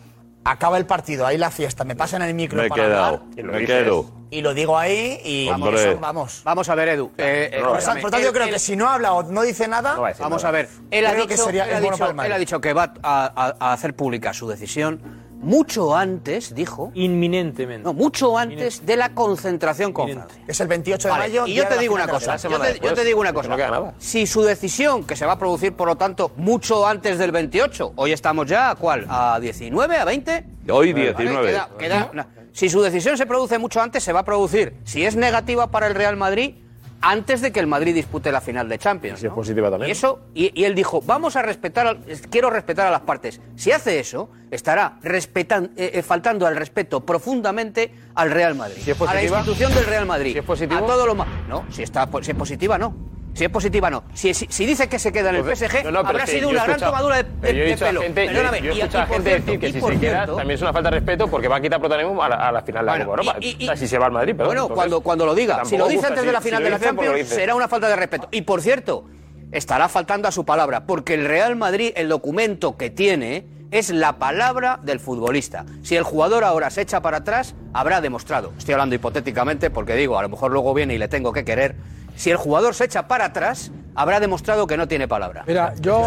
acaba el partido, ahí la fiesta, me pasan el micro Me he para quedado, hablar Y lo me dices. quedo. y lo digo ahí y vamos, eso, vamos. Vamos a ver, Edu. eh, eh, No, Por tanto, yo creo él- que si no habla o no dice nada, No va a Vamos nada. a ver, él ha, Creo dicho, que sería- él, ha dicho, él ha dicho que va a, a- a hacer pública su decisión mucho antes, dijo, Inminentemente. no, mucho antes de la concentración con. Francia. es el 28 de Vale, mayo. y día yo de te la digo final una de la cosa, yo semana te, yo después, te digo una cosa. no queda nada. Si su decisión, que se va a producir por lo tanto mucho antes del 28, hoy estamos ya a cuál, a 19, a 20, Hoy Vale, 19. queda- queda- no. Si su decisión se produce mucho antes, se va a producir, si es negativa para el Real Madrid, antes de que el Madrid dispute la final de Champions. Si es ¿no? positiva también. Y eso, y, y él dijo, vamos a respetar, al- quiero respetar a las partes. Si hace eso, estará respetan- eh, eh, faltando al respeto profundamente al Real Madrid. Si es a la institución del Real Madrid. si es positivo. A todo lo más. No, si, está, si es positiva, no. Si es positiva, no. Si, si, si dice que se queda en el PSG, no, no, pero habrá sido yo una gran tomadura de, pero yo he de dicho a pelo. gente, yo- Perdóname, yo he y- y escuchado a por gente cierto, decir que si se queda también es una falta de respeto porque va a quitar protagonismo a la, a la final de la Copa Europa. y- y- o sea, si se va al Madrid, pero bueno, entonces, cuando, cuando lo diga. Si lo dice antes de la final de la pues Champions, será una falta de respeto. Y por cierto, estará faltando a su palabra, porque el Real Madrid, el documento que tiene, es la palabra del futbolista. Si el jugador ahora se echa para atrás, habrá demostrado. Estoy hablando hipotéticamente porque digo, a lo mejor luego viene y le tengo que querer. Si el jugador se echa para atrás, habrá demostrado que no tiene palabra. Mira, yo,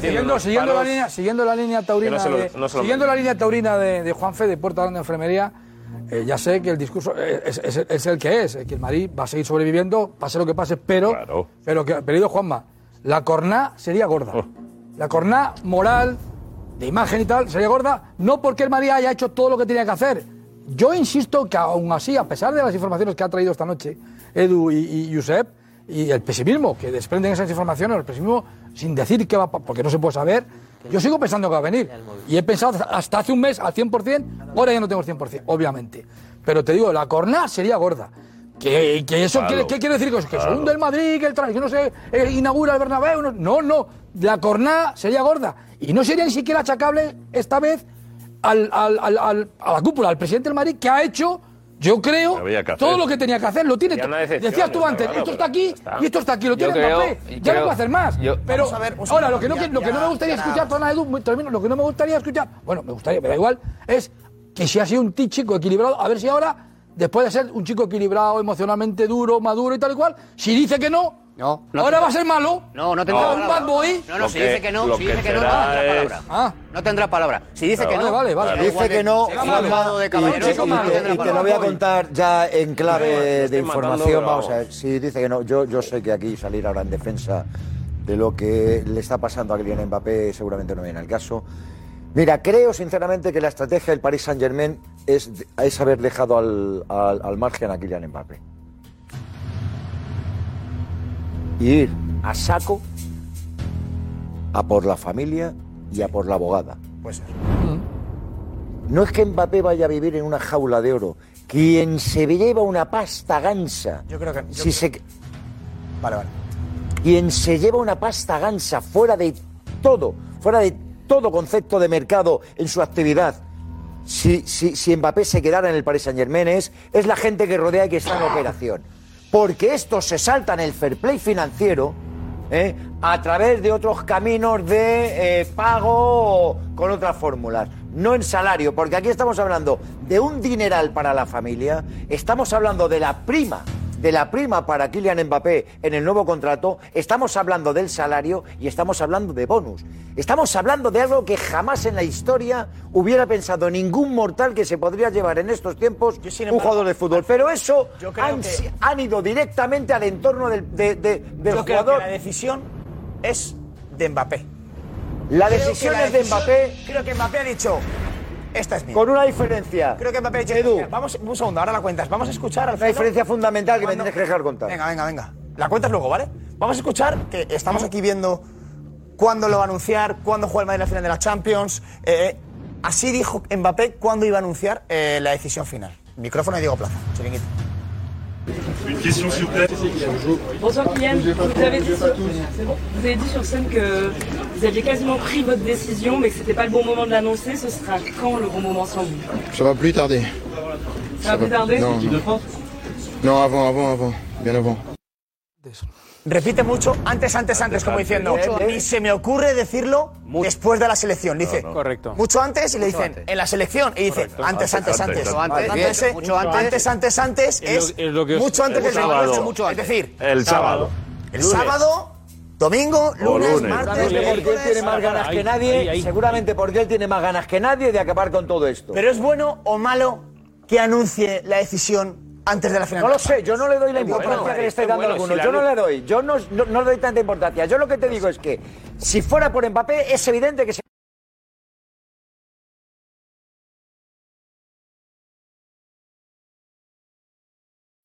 siguiendo, siguiendo la línea, siguiendo la línea taurina, Que no se lo- de, no se lo- siguiendo la línea taurina de, de Juanfe de Puerta Grande Enfermería, eh, ya sé que el discurso eh, es, es- es el que es, eh, que el Madrid va a seguir sobreviviendo, pase lo que pase, pero, pero que, querido Juanma, la corná sería gorda. La corná moral, de imagen y tal, sería gorda, no porque el Madrid haya hecho todo lo que tenía que hacer. Yo insisto que aún así, a pesar de las informaciones que ha traído esta noche Edu y, y Josep, y el pesimismo que desprenden esas informaciones, el pesimismo sin decir que va, porque no se puede saber, yo sigo pensando que va a venir. Y he pensado hasta hace un mes al 100%, ahora ya no tengo el 100%, obviamente. Pero te digo, la corna sería gorda. Que eso, Claro, quiere- ¿qué quiere decir? Que, que se claro. hunde el Madrid, que el que no se eh, inaugura el Bernabéu. No, no, no. la corna sería gorda. Y no sería ni siquiera achacable esta vez al, al- al- al- a la cúpula, al presidente del Madrid, que ha hecho, yo creo, todo lo que tenía que hacer. Lo tiene Decías tú antes, claro, esto está aquí está. y esto está aquí. Lo tiene Mbappé. Ya creo- no puede hacer más. yo- Pero a ver, ahora, lo que no, ya- lo que no me gustaría ya- escuchar, perdona, Edu, termino, lo que no me gustaría escuchar, bueno, me gustaría, me da igual, es que si ha sido un chico equilibrado, a ver si ahora, después de ser un chico equilibrado, emocionalmente duro, maduro y tal y cual, si dice que no, No, ¿Ahora va a ser malo? No, no tendrá ¿Un bad boy? No, no, si dice que no, si dice que no, no tendrá palabra. Ah. No tendrá palabra. Si dice que no, Vale, vale, Dice que no, malvado de y, caballero, y- no te lo voy a contar ya en clave de información. Vamos a ver, si dice que no, yo, yo sé que aquí salir ahora en defensa de lo que le está pasando a Kylian Mbappé seguramente no viene al caso. Mira, creo sinceramente que la estrategia del Paris Saint Germain es, es haber dejado al, al- al margen a Kylian Mbappé. Y ir a saco a por la familia y a por la abogada. Pues No es que Mbappé vaya a vivir en una jaula de oro. Quien se lleva una pasta gansa. Yo creo que. yo- Si se, Vale, vale. quien se lleva una pasta gansa fuera de todo, fuera de todo concepto de mercado en su actividad, si, si, si Mbappé se quedara en el Paris Saint Germain es, es la gente que rodea y que está en operación. Porque estos se saltan el fair play financiero ¿eh? a través de otros caminos de eh, pago con otras fórmulas. No en salario, porque aquí estamos hablando de un dineral para la familia, estamos hablando de la prima de la prima para Kylian Mbappé en el nuevo contrato, estamos hablando del salario y estamos hablando de bonus. Estamos hablando de algo que jamás en la historia hubiera pensado ningún mortal que se podría llevar en estos tiempos un jugador de fútbol. Pero eso Yo creo han, que- han ido directamente al entorno del, de- de- del Yo creo jugador. que la decisión es de Mbappé. La Creo decisión la es de decisión- Mbappé. Creo que Mbappé ha dicho, esta es mía. Con una diferencia. Creo que Mbappé ha Edu. "Mira, vamos, un segundo, ahora la cuentas. Vamos a escuchar al Una diferencia fundamental que me tienes que dejar contar. Venga, venga, venga. La cuentas luego, ¿vale? Vamos a escuchar que estamos aquí viendo cuándo lo va a anunciar, cuándo juega el Madrid la final de la Champions. Eh, así dijo Mbappé cuándo iba a anunciar eh, la decisión final. Micrófono de Diego Plaza, chiringuito. Une question s'il vous plaît. Bonsoir Kylian, vous avez, dit sur, c'est bon vous avez dit sur scène que vous aviez quasiment pris votre décision mais que c'était pas le bon moment de l'annoncer. Ce sera quand le bon moment sans vous Ça va plus tarder. Ça va plus tarder Non, non. Non, avant, avant, avant. Bien avant. Repite mucho, antes, antes, antes, como diciendo, ni se me ocurre decirlo después de la selección. Dice, Correcto. mucho antes y le dicen, antes. en la selección. Y dice, Correcto. antes, antes, Antes, antes. antes. Antes, Vale, antes, bien. Mucho antes. antes, antes, antes Es lo- es es lo que os- mucho antes el del sábado. Es decir, El sábado. El Lunes. sábado, domingo, lunes, lunes. martes, Seguramente porque él tiene más ganas que nadie, seguramente porque él tiene más ganas que nadie de acabar con todo esto. Pero es bueno o malo que anuncie la decisión antes de la final. No lo sé, yo no le doy la bueno, importancia que le es estáis dando a si la Yo no le doy, yo no, no, no le doy tanta importancia. Yo lo que te digo es que si fuera por Mbappé, es evidente que se.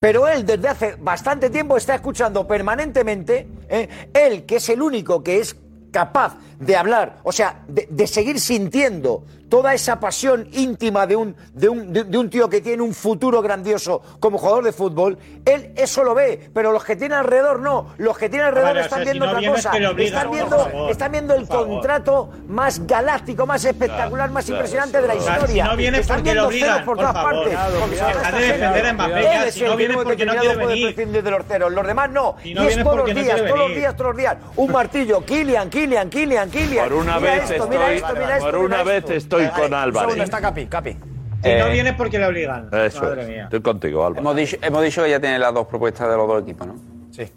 Pero él desde hace bastante tiempo está escuchando permanentemente, ¿eh? él que es el único que es capaz de hablar, o sea, de, de seguir sintiendo toda esa pasión íntima de un, de, un, de, de un tío que tiene un futuro grandioso como jugador de fútbol, él eso lo ve, pero los que tienen alrededor no, los que tienen alrededor o están si viendo no otra cosa, están viendo, favor, están viendo el contrato más galáctico, más espectacular, más Claro, impresionante de la O sea, historia. si no vienes están porque le viendo obligan, ceros por por todas favor. partes. Deja de defender a. Mbappé, Él ya, es si el no que vienes porque no quiere puede venir. prescindir de los ceros. Los demás no. Si y es vienes todos los no días, todos los días, todos los días. Un martillo. Kilian, Kilian, Kilian, Kilian. Por una Mira vez esto, mira estoy, esto, mira esto, por una vez esto. Estoy con Álvarez. está Capi, Capi. Si no Eh, vienes porque le obligan. Eso Madre es. mía. Estoy contigo, Álvaro. Hemos dicho, hemos dicho que ya tiene las dos propuestas de los dos equipos, ¿no? Sí.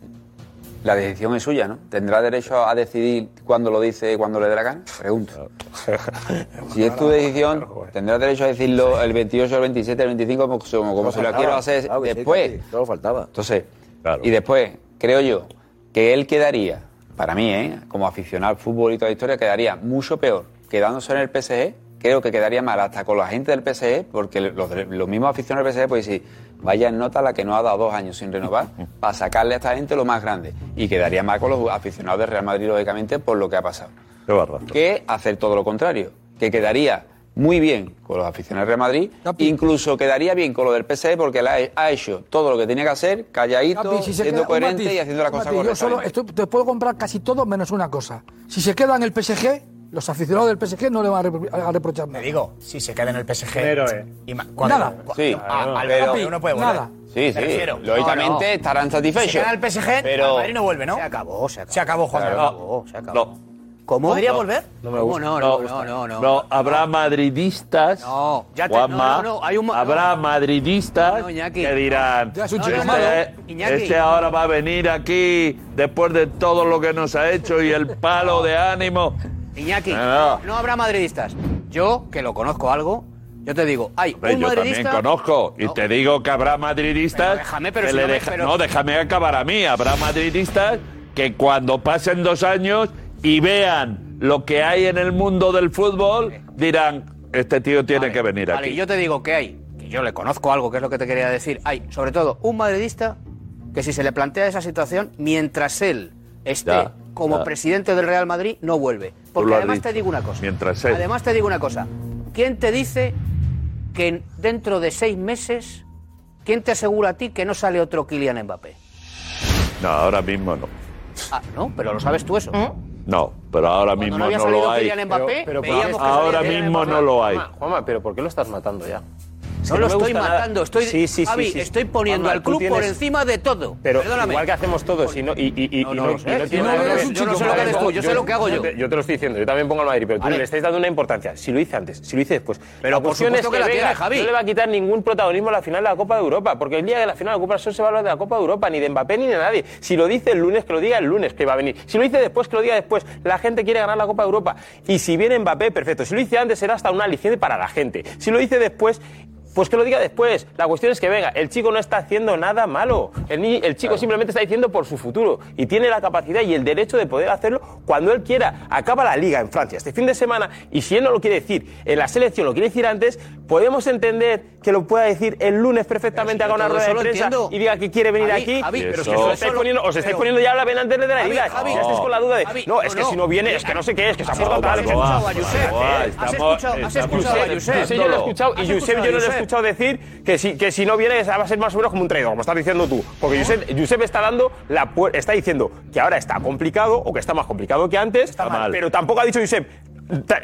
La decisión es suya, ¿no? ¿Tendrá derecho a decidir cuándo lo dice y cuándo le dé la gana? Pregunto. Si es tu decisión, tendrá derecho a decirlo el 28, el 27, el 25, como, como, como se lo quiero hacer Claro sí, después. Capi, Solo faltaba. Entonces, y después, creo yo, que él quedaría, para mí, ¿eh? como aficionado al fútbol y toda la historia, quedaría mucho peor quedándose en el PSG. Creo que quedaría mal hasta con la gente del PSG, porque los, los mismos aficionados del PSG pueden decir, vaya en nota la que nos ha dado dos años sin renovar, para sacarle a esta gente lo más grande. Y quedaría mal con los aficionados del Real Madrid, lógicamente, por lo que ha pasado. Qué barra. Que hacer todo lo contrario, que quedaría muy bien con los aficionados del Real Madrid, incluso quedaría bien con lo del PSG porque la ha- ha hecho todo lo que tenía que hacer, calladito, Capi, si siendo coherente matiz, y haciendo la un cosa matiz, Yo correctamente. solo estoy- te puedo comprar casi todo menos una cosa. Si se queda en el PSG, los aficionados del PSG no le van a, repro- a reprochar nada. Te digo, si se queda en el PSG. Un héroe. y Nada. Sí, a- al pero- uno puede volver. nada. Sí, sí. Lógicamente No, no. estarán Si satisfechos. se queda en el PSG, pero Madrid no vuelve, ¿no? Se acabó, se acabó. Se acabó, Juan. Se acabó, se acabó. No. ¿Cómo? ¿Podría No, volver? No me. No, no, no, no, no, No, habrá madridistas. No, ya te- Juanma, no, no, no, hay un habrá madridistas que dirán. Este, este ahora va a venir aquí después de todo lo que nos ha hecho y el palo de ánimo. Iñaki, No, no, habrá madridistas. Yo, que lo conozco algo, yo te digo, hay Hombre, un yo también conozco y te digo que habrá madridistas. Pero déjame, pero que si le no me- deja- pero- No, déjame acabar a mí. Habrá madridistas que cuando pasen dos años y vean lo que hay en el mundo del fútbol, dirán: Este tío tiene que venir Vale, aquí. y yo te digo que hay, que yo le conozco algo, que es lo que te quería decir, hay sobre todo un madridista que si se le plantea esa situación, mientras él esté Ya, como ya. presidente del Real Madrid, no vuelve. Porque además dicho. te digo una cosa. Mientras él. Además te digo una cosa. ¿Quién te dice que en- dentro de seis meses, quién te asegura a ti que no sale otro Kylian Mbappé? No, ahora mismo no. Ah, no, pero lo sabes tú eso. No, pero ahora Cuando mismo no había no salido lo hay. Kylian Mbappé, Pero- ahora mismo Mbappé. no lo hay. Juanma, Juanma, pero ¿por qué lo estás matando ya? No lo estoy nada. matando, estoy, Sí, sí, sí, Javi, sí. estoy poniendo al club por encima de todo. Pero Perdóname. igual que hacemos todos y no, y, y, y, No, no Yo no yo sé lo que haces tú, yo sé lo que hago yo. te, yo te lo estoy diciendo, yo también pongo al Madrid, pero tú Vale. le estáis dando una importancia. Si lo hice antes, si lo hice después. Pero La por supuesto es que la venga, tiene, Javi. No le va a quitar ningún protagonismo a la final de la Copa de Europa, porque el día de la final de la Copa solo se va a hablar de la Copa de Europa, ni de Mbappé ni de nadie. Si lo dice el lunes, que lo diga el lunes que va a venir. Si lo dice después, que lo diga después. La gente quiere ganar la Copa de Europa. Y si viene Mbappé, perfecto. Si lo dice antes, será hasta una aliciente para la gente. Si lo dice después, pues que lo diga después. La cuestión es que venga, el chico no está haciendo nada malo. El, el chico simplemente está diciendo por su futuro y tiene la capacidad y el derecho de poder hacerlo cuando él quiera. Acaba la liga en Francia este fin de semana y si él no lo quiere decir en la selección, lo quiere decir antes, podemos entender que lo pueda decir el lunes perfectamente, haga una rueda de prensa y diga que quiere venir Javi, aquí. Javi, pero es que os estáis poniendo, os estáis pero- poniendo ya la vena antes de la liga. Javi, ya estáis con la duda de, Javi, no, es no, que no. si no viene, es que no sé qué es, que se ha Has portado tal. escuchado a Josep, ¿eh? Has escuchado- has escuchado a Josep. Josep yo lo he escuchado y Has Josep yo escuchado no lo he Josep. Escuchado decir que si, que si no viene va a ser más o menos como un traidor, como estás diciendo tú. Porque Josep, Josep está dando la está diciendo que ahora está complicado o que está más complicado que antes, mal. pero tampoco ha dicho Josep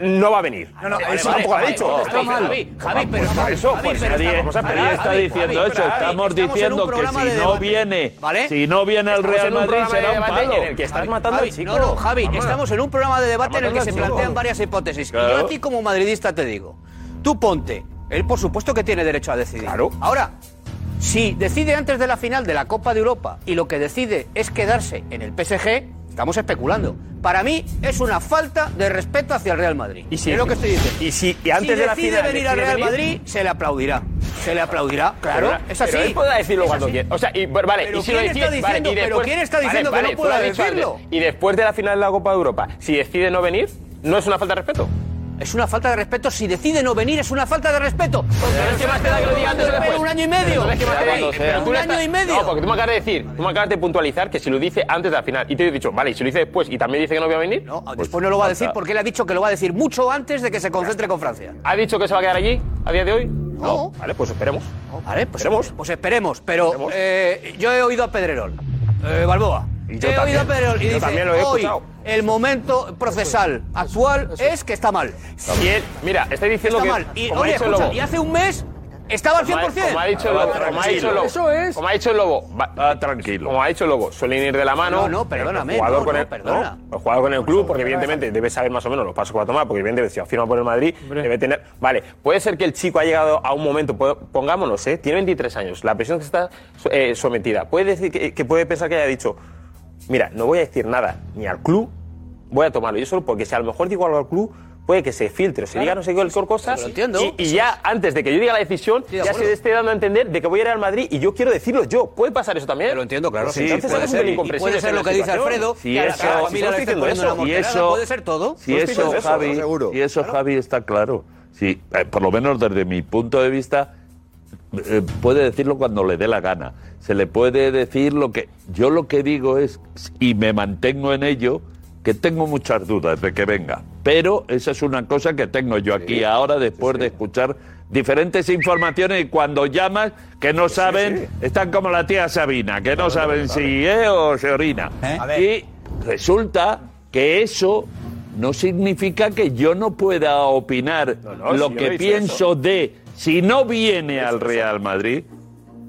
no va a venir. No, no, eso tampoco ha dicho. Está mal. Javi, pero Pues eso, pues pero nadie, está diciendo eso. Estamos diciendo que si no viene, si no viene el Real Madrid será un palo. en el que estás Javi, matando al chico. No, no, Javi, estamos en un programa de debate en el que se plantean varias hipótesis. Y yo a ti como madridista te digo, tú ponte, él por supuesto que tiene derecho a decidir. Claro. Ahora, si decide antes de la final de la Copa de Europa y lo que decide es quedarse en el PSG, estamos especulando. Para mí es una falta de respeto hacia el Real Madrid. Y si- es lo que estoy diciendo. y si- y antes si de la decide final venir al Real venir- Madrid, se le aplaudirá. Se le aplaudirá, claro. Pero- es así. Pero él decirlo Es cuando quiera. O sea, y, vale, Pero y si lo ¿quién está vale, diciendo- y pero después- quién está vale, diciendo que vale, no pueda decirlo? antes. Y después de la final de la Copa de Europa, si decide no venir, ¿no es una falta de respeto? Es una falta de respeto. Si decide no venir, es una falta de respeto. Pero ¿qué más te da que lo diga antes o después? un año y medio. Entonces, ¿qué más te da? Javi, Pero tú un año y medio. No, porque tú me acabas de decir, tú me acabas de puntualizar que si lo dice antes de la final. Y te he dicho, vale, y si lo dice después y también dice que no voy a venir. No, después no lo va a decir porque él ha dicho que lo va a decir mucho antes de que se concentre con Francia. ¿Ha dicho que se va a quedar allí a día de hoy? No. Vale, pues esperemos. Vale, pues Esperemos. Pues esperemos. Pero eh, yo he oído a Pedrerol. Eh, Balboa. Y yo he también. oído a Pedrerol y Yo dice, también lo he hoy escuchado. el momento procesal actual es que está mal. Si él, mira, estoy diciendo Está que. mal. Y, como ha oye, dicho el escucha, Lobo. y hace un mes estaba al Como ha- 100%. Como ha dicho el Lobo. Como ha dicho el Lobo. Eso es. Como ha dicho el Lobo. va- Ah, tranquilo. Como ha dicho el Lobo, suelen ir de la mano. No, no, perdóname, El jugador no, con no, el, perdona. no, el jugador con el club, porque evidentemente debe saber más o menos los pasos que va a tomar, porque evidentemente si firma por el Madrid, debe tener. Vale, puede ser que el chico ha llegado a un momento, pongámonos, ¿eh? tiene 23 años, la presión que está eh, sometida. Puede decir que, que puede pensar que haya dicho, mira, no voy a decir nada ni al club, voy a tomarlo yo solo, porque si a lo mejor digo algo al club, puede que se filtre o se diga no sé qué el cosa. Lo entiendo. Y, y ya antes de que yo diga la decisión, de ya se esté dando a entender de que voy a ir al Madrid y yo quiero decirlo yo. ¿Puede pasar eso también? Lo entiendo, claro. Sí, entonces puede ser. puede ser en lo que dice. Alfredo, Si que eso- a la si estoy diciendo eso, Y eso, puede ser todo. Si eso, Javi, seguro. si eso, Javi, está claro. Sí, eh, por lo menos desde mi punto de vista, eh, puede decirlo cuando le dé la gana. Se le puede decir lo que. Yo lo que digo es, y me mantengo en ello, que tengo muchas dudas de que venga. Pero esa es una cosa que tengo yo aquí ahora después de escuchar diferentes informaciones y cuando llamas que no saben, están como la tía Sabina, que no saben si es o se orina. Y resulta que eso no significa que yo no pueda opinar lo si que pienso de si no viene al Real Madrid.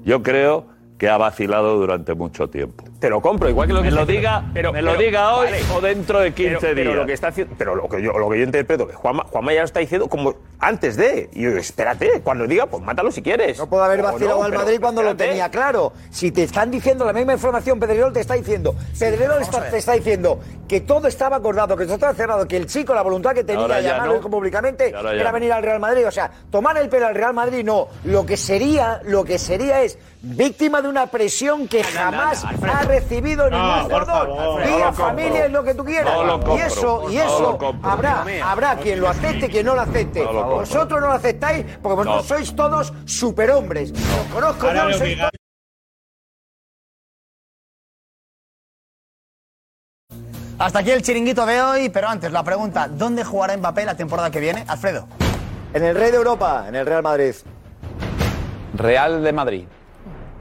Yo creo que ha vacilado durante mucho tiempo. Te lo compro. Igual que lo Me que lo está diga- haciendo- me lo diga hoy o dentro de 15 pero, Pero días. lo que está haciendo, pero lo que yo, lo que yo interpreto que Juanma, Juanma ya lo está diciendo como antes de. Y yo, espérate, cuando diga, pues mátalo si quieres. No puede haber vacilado no, al pero Madrid cuando lo tenía claro. Si te están diciendo la misma información, Pedrerol te está diciendo. Pedrerol está- te está diciendo que todo estaba acordado, que todo estaba cerrado, que el chico, la voluntad que tenía, ya llamarlo no. públicamente, era venir al Real Madrid. O sea, tomar el pelo al Real Madrid no. Lo que sería, lo que sería es víctima de una presión que jamás ha recibido No, ningún por jugador. compro. familia es lo que tú quieras. Y eso, y eso habrá, habrá quien lo acepte, quien no lo acepte. No lo compro. Vosotros no lo aceptáis porque vosotros No. sois todos superhombres. Os conozco yo, Hasta aquí el chiringuito de hoy, pero antes la pregunta, ¿dónde jugará Mbappé la temporada que viene? Alfredo. En el Rey de Europa, en el Real Madrid. Real de Madrid.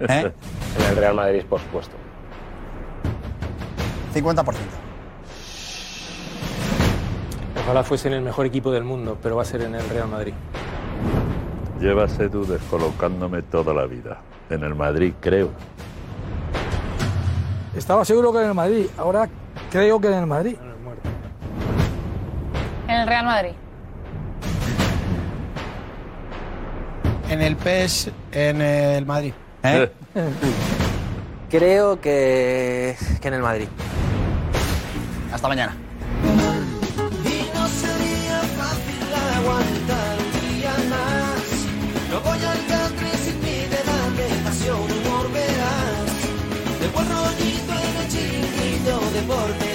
¿Eh? En el Real Madrid, por supuesto. 50%. Ojalá fuese en el mejor equipo del mundo, pero va a ser en el Real Madrid. Llevas Edu descolocándome toda la vida. En el Madrid, creo. Estaba seguro que en el Madrid, ahora creo que en el Madrid. En el Real Madrid. En el PES, en el Madrid. ¿Eh? Creo que, que en el Madrid. Hasta mañana. Y no sería fácil aguantar un día más. No voy al country sin mi debate, pasión, humor, verás. De buen rollito en el chiringuito, deporte